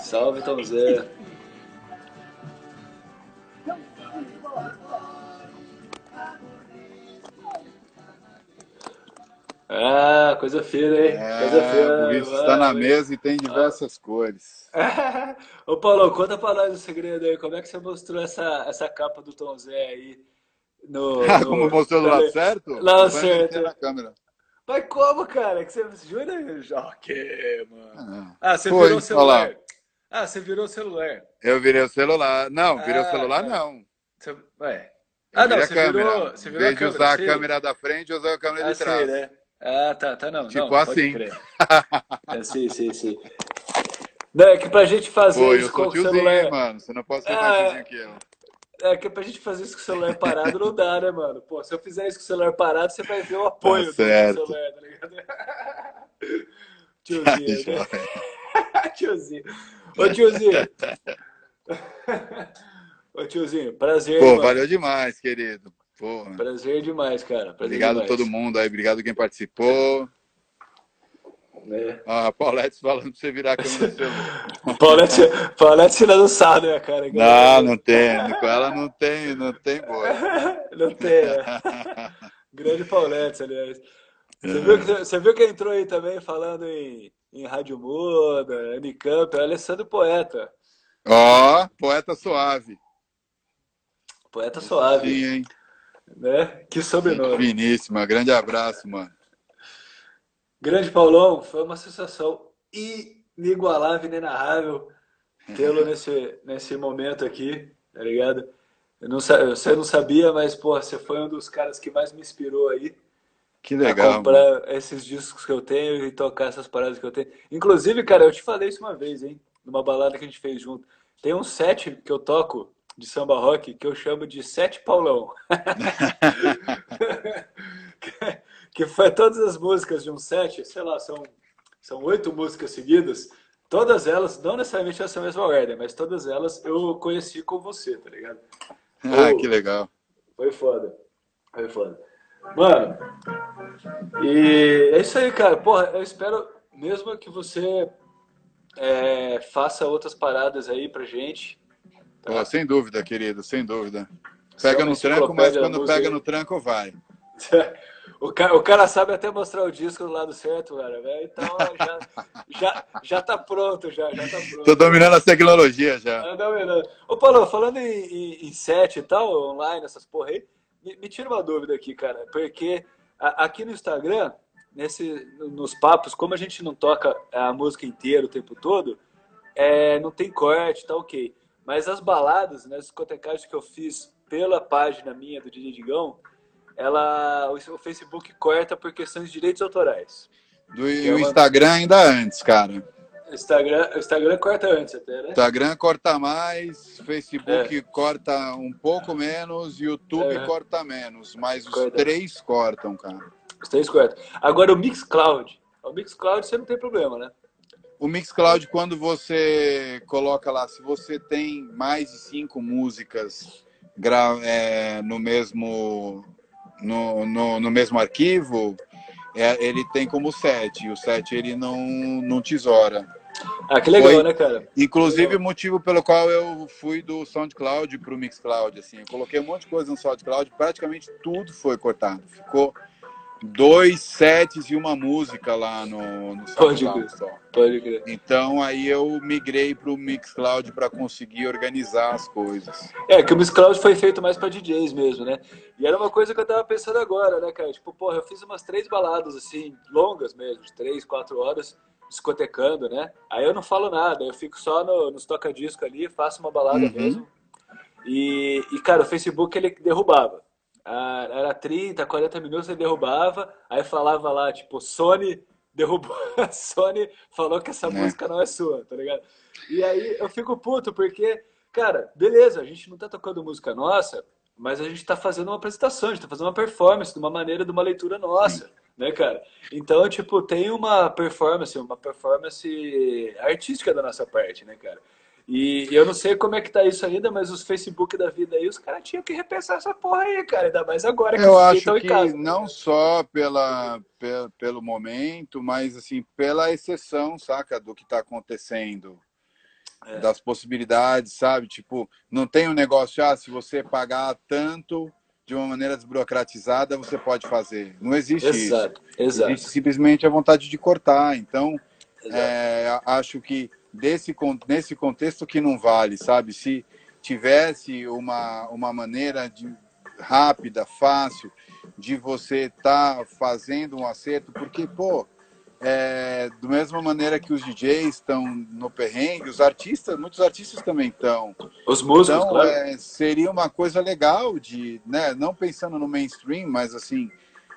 Salve Tom Zé. Ah, coisa fina, hein? coisa É, fina. por isso Vai, está na mesa e tem diversas cores. Ô Paulo, conta pra nós o segredo aí. Como é que você mostrou essa, essa capa do Tom Zé aí? No, Ah, no- Como mostrou do lado certo? Lado Vai certo. na câmera. Mas como, cara? Que você jura? Que, mano. Ah, Ah, você Foi, virou o celular. lá. Ah, você virou o celular. Eu virei o celular. Não, virei Ah, o celular tá. não. Você... Ué. Eu Ah, não, você virou, você Em virou vez de usar a câmera da frente, eu usei a câmera de Assim, trás. né? Ah, tá, tá, não. Tipo não, assim. É, sim, sim, sim. Não, é que pra gente fazer Pô, eu isso com sou o tiozinho, celular. mano. Você não pode ser Ah, mais tiozinho que eu. É que pra gente fazer isso com o celular parado não dá, né, mano? Pô, se eu fizer isso com o celular parado, você vai ver o apoio do certo. celular, tá ligado? Tiozinho, né? tiozinho. Ô, tiozinho. Ô, tiozinho, prazer, Pô, mano. valeu demais, querido. Pô, Prazer demais, cara. Prazer obrigado a todo mundo aí, obrigado quem participou. Né? Ah, a Paulette falando pra você virar a câmera do celular. Paulette, Paulette tirando sarro, né, cara? Não, não tem. Com ela não tem, não tem boa. Não tem, né? Grande Paulette, aliás. Você viu, que, você viu que entrou aí também falando em, em Rádio Muda, Unicamp, é o Alessandro Poeta. Ó, poeta suave. Poeta suave, Sim, hein? né? Que sobrenome. Finíssima. Grande abraço, mano. Grande Paulão, foi uma sensação inigualável, inenarrável tê-lo nesse, nesse momento aqui, tá ligado? Eu não, você não sabia, mas, pô, você foi um dos caras que mais me inspirou aí. Que a legal. mano. comprar esses discos que eu tenho e tocar essas paradas que eu tenho. Inclusive, cara, eu te falei isso uma vez, hein? Numa balada que a gente fez junto. Tem um set que eu toco de samba rock que eu chamo de Sete Paulão. Que- foi todas as músicas de um set, sei lá, são, são oito músicas seguidas. Todas elas, não necessariamente nessa mesma ordem, mas todas elas eu conheci com você, tá ligado? Ah, que legal. Foi foda. Foi foda. Mano, e é isso aí, cara. Porra, eu espero mesmo que você é, faça outras paradas aí pra gente. Pô, sem dúvida, querido, sem dúvida. É Pega uma no tranco, mas quando pega aí. no tranco, vai. O cara, o cara sabe até mostrar o disco do lado certo, cara, velho. Então já, já, já tá pronto, já, já tá pronto. Tô dominando as tecnologias já. Não, não. Ô, Paulo, falando em, em, em set e tal, online, essas porra aí, me, me tira uma dúvida aqui, cara, porque a- aqui no Instagram, nesse, nos papos, como a gente não toca a música inteira o tempo todo, é, não tem corte, tá ok. Mas as baladas, né, as discotecagens que eu fiz pela página minha do DJ Digão, ela, o, o Facebook corta por questões de direitos autorais. Do, é e o uma- Instagram ainda antes, cara. O Instagram, o Instagram corta antes até, né? Instagram corta mais, Facebook É. corta um pouco menos, YouTube É. corta menos, mas os Corta. três cortam, cara. Os três cortam. Agora o Mixcloud, O Mixcloud você não tem problema, né? O Mixcloud, quando você coloca lá, se você tem mais de cinco músicas gra é, no mesmo no, no, no mesmo arquivo, é, ele tem como set. E o set ele não, não tesoura. Ah, que legal, Foi, né, cara? Inclusive o motivo pelo qual eu fui do SoundCloud para o Mixcloud. Assim, eu coloquei um monte de coisa no SoundCloud, praticamente tudo foi cortado. Ficou dois sets e uma música lá no, no SoundCloud só. Pode crer. Então aí eu migrei para o Mixcloud para conseguir organizar as coisas. É, que o Mixcloud foi feito mais para DJs mesmo, né? E era uma coisa que eu tava pensando agora, né, cara? Tipo, porra, eu fiz umas três baladas assim, longas mesmo, de três, quatro horas, discotecando, né? Aí eu não falo nada, eu fico só no, nos toca-disco ali, faço uma balada uhum. mesmo. E, e, cara, o Facebook ele derrubava. Ah, era 30, 40 minutos, ele derrubava, aí falava lá, tipo, Sony derrubou, a Sony falou que essa é. música não é sua, tá ligado? E aí eu fico puto, porque, cara, beleza, a gente não tá tocando música nossa, mas a gente tá fazendo uma apresentação, a gente tá fazendo uma performance de uma maneira de uma leitura nossa, né, cara? Então, tipo, tem uma performance, uma performance artística da nossa parte, né, cara? E eu não sei como é que tá isso ainda, mas os Facebook da vida aí, os caras tinham que repensar essa porra aí, cara. Ainda mais agora que Eu acho que casa, não né? só pela, pelo, pelo momento, mas assim, pela exceção, saca, do que tá acontecendo. É. Das possibilidades, sabe? Tipo, não tem um negócio, ah, se você pagar tanto de uma maneira desburocratizada, você pode fazer. Não existe exato, isso. Exato. Existe simplesmente a vontade de cortar. Então, é, acho que desse, nesse contexto que não vale, sabe? Se tivesse uma, uma maneira de, rápida, fácil, de você estar tá fazendo um acerto, porque, pô, é, da mesma maneira que os DJs estão no perrengue, os artistas, muitos artistas também estão. Os músicos, então, claro. É, seria uma coisa legal de, né, não pensando no mainstream, mas assim,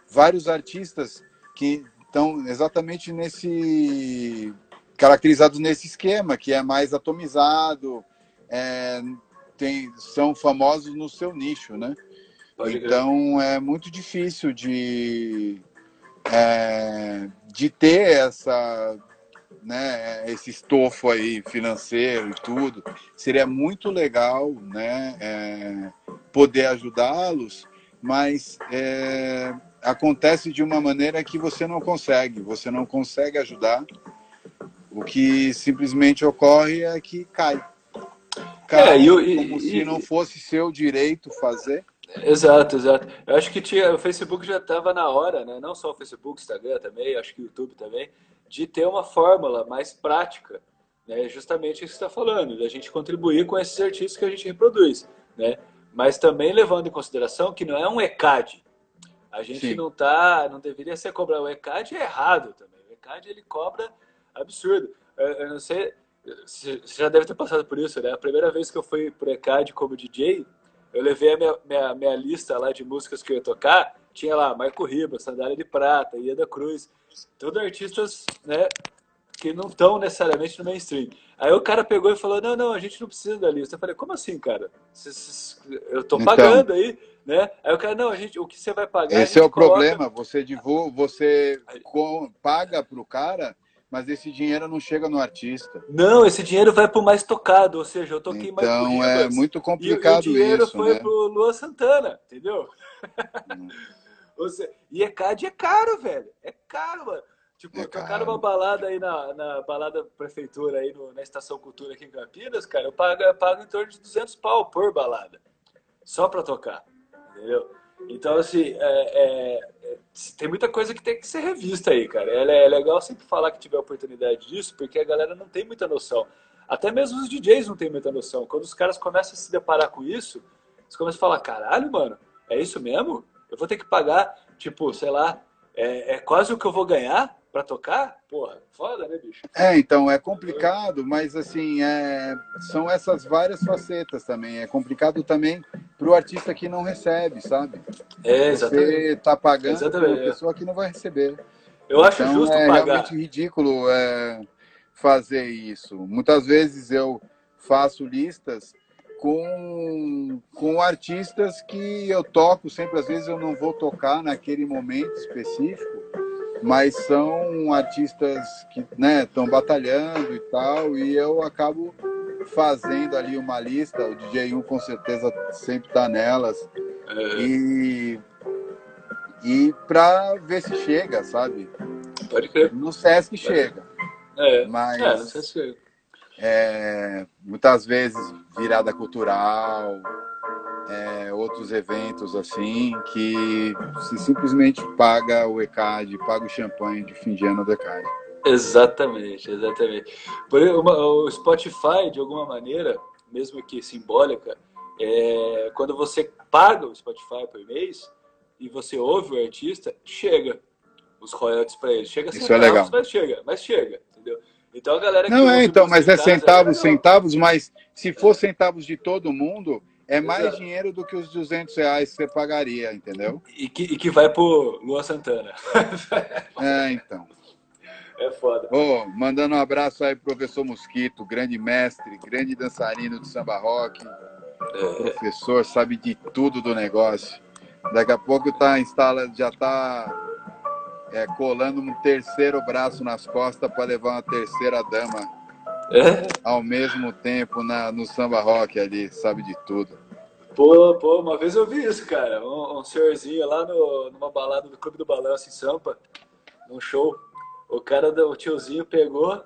vários artistas que estão exatamente nesse caracterizados nesse esquema, que é mais atomizado, é, tem, são famosos no seu nicho, né? Então é muito difícil de, é, de ter essa, né, esse estofo aí financeiro e tudo. Seria muito legal né, é, poder ajudá-los, mas é, acontece de uma maneira que você não consegue, você não consegue ajudar o que simplesmente ocorre é que cai. Cai é, e, como e, se não fosse seu direito fazer. Exato, exato. Eu acho que tinha, o Facebook já estava na hora, né? não só o Facebook, Instagram também, acho que o YouTube também, de ter uma fórmula mais prática. Né? Justamente isso que você está falando, da gente contribuir com esses artistas que a gente reproduz. Né? Mas também levando em consideração que não é um ECAD. A gente Sim. não tá, não deveria ser cobrar o ECAD é errado também. O ECAD ele cobra absurdo. Eu, eu não sei, você já deve ter passado por isso, né? A primeira vez que eu fui pro ECAD como DJ, eu levei a minha, minha, minha, lista lá de músicas que eu ia tocar, tinha lá Marco Ribas, Sandália de Prata, Ieda Cruz, todos artistas, né, que não estão necessariamente no mainstream. Aí o cara pegou e falou, não, não, a gente não precisa da lista. Eu falei, como assim, cara? Eu tô então, pagando aí, né? Aí o cara, não, a gente, o que você vai pagar... Esse é o coloca... problema, você divulga, você paga pro cara mas esse dinheiro não chega no artista. Não, esse dinheiro vai para o mais tocado, ou seja, eu toquei então, mais Então é muito complicado isso. E o dinheiro isso, foi né? pro Lua Santana, entendeu? Hum. seja, e ECAD é caro, velho. É caro, mano. Tipo, é tocar numa balada aí na, na balada prefeitura aí no, na Estação Cultura aqui em Campinas, cara, eu pago, eu pago em torno de 200 pau por balada. Só para tocar, entendeu? Então, assim, é, é, tem muita coisa que tem que ser revista aí, cara. É, é legal sempre falar que tiver oportunidade disso, porque a galera não tem muita noção. Até mesmo os DJs não têm muita noção. Quando os caras começam a se deparar com isso, eles começam a falar: caralho, mano, é isso mesmo? Eu vou ter que pagar, tipo, sei lá, é, é quase o que eu vou ganhar para tocar? Porra, foda, né, bicho? É, então, é complicado, mas assim, é... são essas várias facetas também. É complicado também para o artista que não recebe, sabe? É, exatamente. Você está pagando exatamente. para pessoa que não vai receber. Eu acho então, justo é pagar. É realmente ridículo é, fazer isso. Muitas vezes eu faço listas com, com artistas que eu toco sempre, às vezes eu não vou tocar naquele momento específico, mas são artistas que estão né, batalhando e tal, e eu acabo fazendo ali uma lista, o DJ1 com certeza sempre está nelas, é. e, e para ver se chega, sabe? Pode crer. No Sesc chega. É, mas é, no Sesc chega. É, muitas vezes virada cultural, é, outros eventos assim, que se simplesmente paga o ECAD, paga o champanhe de fim de ano do ECAD. Exatamente, exatamente. Uma, o Spotify, de alguma maneira, mesmo que simbólica, é, quando você paga o Spotify por mês e você ouve o artista, chega os royalties para ele. Chega Isso é legal. mas chega, mas chega, entendeu? Então a galera que Não é, então, mas é centavos, é centavos, mas se for centavos de todo mundo, é mais Exato. dinheiro do que os 200 reais que você pagaria, entendeu? E que, e que vai pro Lua Santana. é, então. É foda. Oh, mandando um abraço aí pro professor Mosquito, grande mestre, grande dançarino de samba rock. É. Professor, sabe de tudo do negócio. Daqui a pouco tá instala, já tá é, colando um terceiro braço nas costas para levar uma terceira dama é? Ao mesmo tempo na, no samba rock ali, sabe de tudo. Pô, pô, uma vez eu vi isso, cara. Um, um senhorzinho lá no, numa balada do Clube do Balanço em Sampa, num show. O cara, o tiozinho pegou,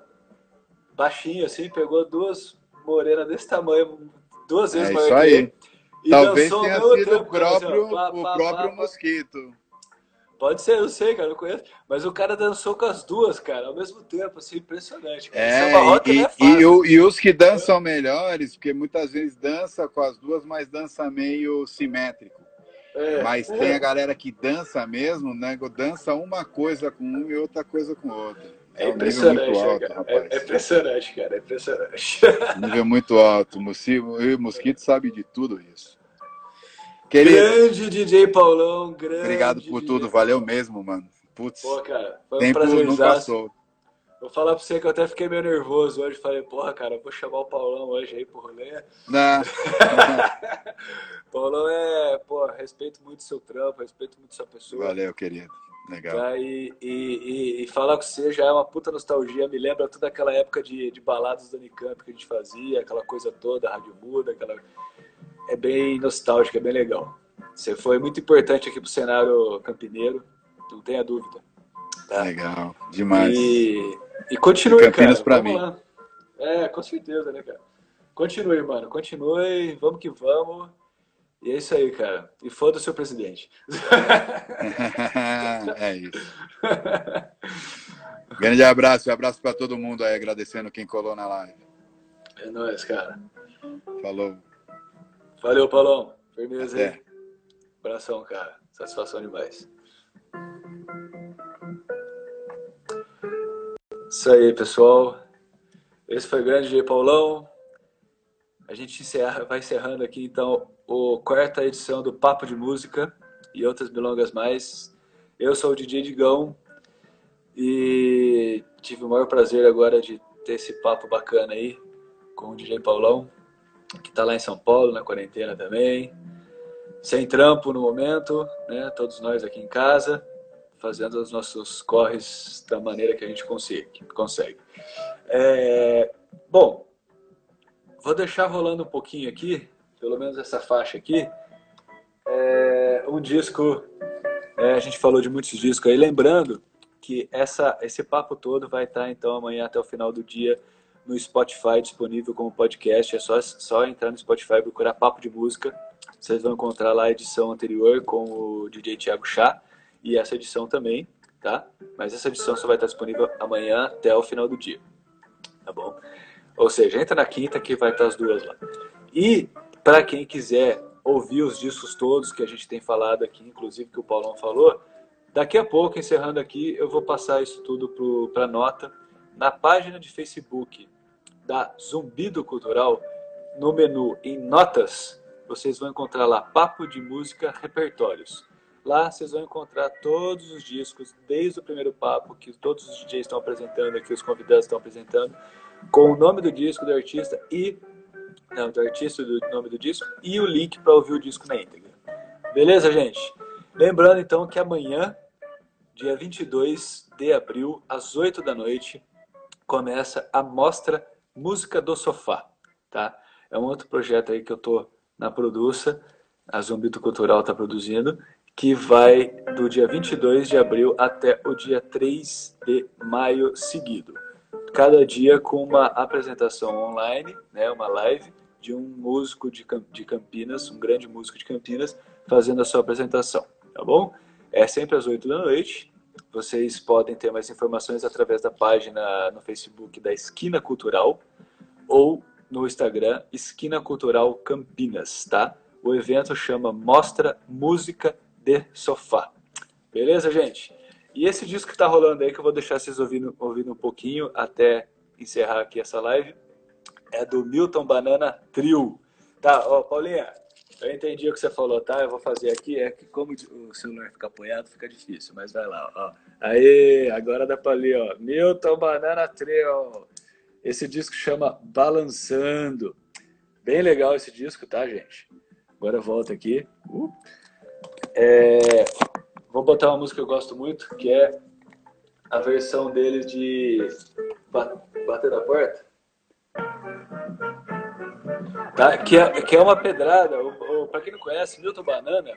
baixinho assim, pegou duas morenas desse tamanho, duas vezes é maior isso aí. Talvez tenha sido tempo, o próprio, assim, ó, pá, pá, o próprio pá, mosquito. Pode ser, eu sei, cara, eu conheço. Mas o cara dançou com as duas, cara, ao mesmo tempo, assim, impressionante. Cara. É, e, é e, e, os que dançam melhores, porque muitas vezes dança com as duas, mas dança meio simétrico. É, mas é. tem a galera que dança mesmo, né? Dança uma coisa com um e outra coisa com outra. É, é impressionante, um alto, cara. É, impressionante, cara. É impressionante. Nível muito alto. O Mosquito sabe de tudo isso. Querido, grande DJ Paulão, grande. Obrigado por DJ tudo, valeu mesmo, mano. Putz. Pô, cara, foi um tempo prazer. não passou. Vou falar pra você que eu até fiquei meio nervoso hoje. Falei, porra, cara, vou chamar o Paulão hoje aí pro rolê. Não. Paulão é, pô, respeito muito seu trampo, respeito muito sua pessoa. Valeu, querido. Legal. Tá, e, e, e, falar com você já é uma puta nostalgia. Me lembra toda aquela época de, de baladas do Unicamp que a gente fazia, aquela coisa toda, rádio muda, aquela é bem nostálgico, é bem legal. Você foi muito importante aqui para o cenário campineiro, não tenha dúvida. Tá? Legal, demais. E, e continue, e Campinas para mim. Lá. É, com certeza, né, cara? Continue, mano, continue, vamos que vamos. E é isso aí, cara. E foda o seu presidente. é isso. Grande abraço, e abraço para todo mundo aí, agradecendo quem colou na live. É nóis, cara. Falou. Valeu, Paulão. Firmeza aí. Abração, cara. Satisfação demais. Isso aí, pessoal. Esse foi o grande J. Paulão. A gente encerra, vai encerrando aqui, então, a quarta edição do Papo de Música e outras milongas mais. Eu sou o DJ Digão e tive o maior prazer agora de ter esse papo bacana aí com o DJ Paulão que está lá em São Paulo, na quarentena também. Sem trampo no momento, né? Todos nós aqui em casa, fazendo os nossos corres da maneira que a gente consegue. consegue. É... Bom, vou deixar rolando um pouquinho aqui, pelo menos essa faixa aqui. É... Um disco, é, a gente falou de muitos discos aí, lembrando que essa, esse papo todo vai estar então amanhã até o final do dia no Spotify disponível como podcast. É só, só entrar no Spotify e procurar Papo de Música. Vocês vão encontrar lá a edição anterior com o DJ Thiago Chá e essa edição também, tá? Mas essa edição só vai estar disponível amanhã até o final do dia, tá bom? Ou seja, entra na quinta que vai estar as duas lá. E para quem quiser ouvir os discos todos que a gente tem falado aqui, inclusive que o Paulão falou, daqui a pouco, encerrando aqui, eu vou passar isso tudo para nota na página de Facebook da Zumbido Cultural, no menu em Notas, vocês vão encontrar lá Papo de Música Repertórios. Lá vocês vão encontrar todos os discos, desde o primeiro papo, que todos os DJs estão apresentando aqui, os convidados estão apresentando, com o nome do disco, do artista e. Não, do artista, do nome do disco e o link para ouvir o disco na íntegra. Beleza, gente? Lembrando então que amanhã dia 22 de abril, às 8 da noite, começa a Mostra Música do Sofá, tá? É um outro projeto aí que eu tô na produça, a Zumbito Cultural está produzindo, que vai do dia 22 de abril até o dia 3 de maio seguido. Cada dia com uma apresentação online, né, uma live de um músico de Campinas, um grande músico de Campinas, fazendo a sua apresentação, tá bom? É sempre às 8 da noite. Vocês podem ter mais informações através da página no Facebook da Esquina Cultural ou no Instagram Esquina Cultural Campinas, tá? O evento chama Mostra Música de Sofá. Beleza, gente? E esse disco que tá rolando aí, que eu vou deixar vocês ouvindo, ouvindo um pouquinho até encerrar aqui essa live, é do Milton Banana Trio. Tá, ó, Paulinha, eu entendi o que você falou, tá? Eu vou fazer aqui, é que como o celular fica apoiado, fica difícil, mas vai lá, ó. Aí, agora dá pra ler, ó. Milton Banana Trio. Esse disco chama Balançando. Bem legal esse disco, tá, gente? Agora volta aqui. Uh. É... Vou botar uma música que eu gosto muito, que é a versão dele de Bater na Porta. Tá? Que, é, que é uma pedrada. Para quem não conhece, Milton Banana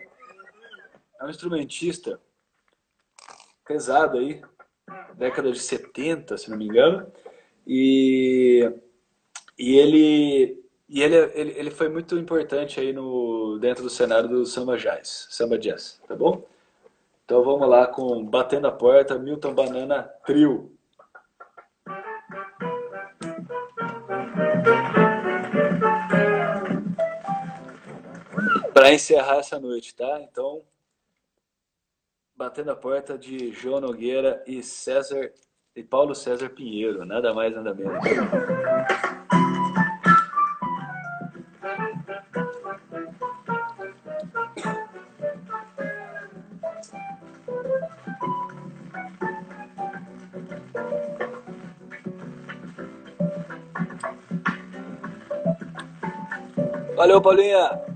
é um instrumentista pesado aí, década de 70, se não me engano. E, e ele e ele, ele, ele foi muito importante aí no, dentro do cenário do samba jazz, samba jazz, tá bom? Então vamos lá com Batendo a Porta, Milton Banana Trio. Para encerrar essa noite, tá? Então, Batendo a Porta de João Nogueira e César e Paulo César Pinheiro, nada mais nada menos. Valeu, Paulinha!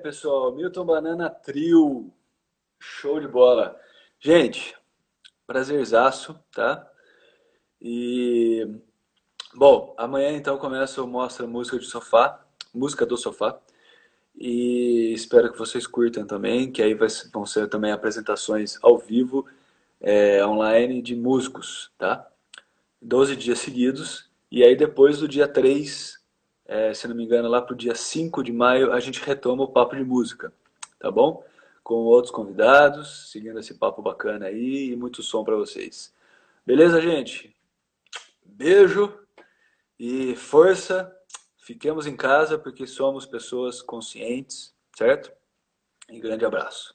Pessoal. Milton Banana Trio. Show de bola. Gente, prazerzaço, tá? E bom, amanhã então começa o Mostra Música de Sofá, música do sofá. E espero que vocês curtam também, que aí vão ser também apresentações ao vivo, é, online de músicos, tá? 12 dias seguidos. E aí depois do dia 3 é, se não me engano, lá para o dia 5 de maio, a gente retoma o papo de música, tá bom? Com outros convidados, seguindo esse papo bacana aí e muito som para vocês. Beleza, gente? Beijo e força. Fiquemos em casa porque somos pessoas conscientes, certo? E grande abraço.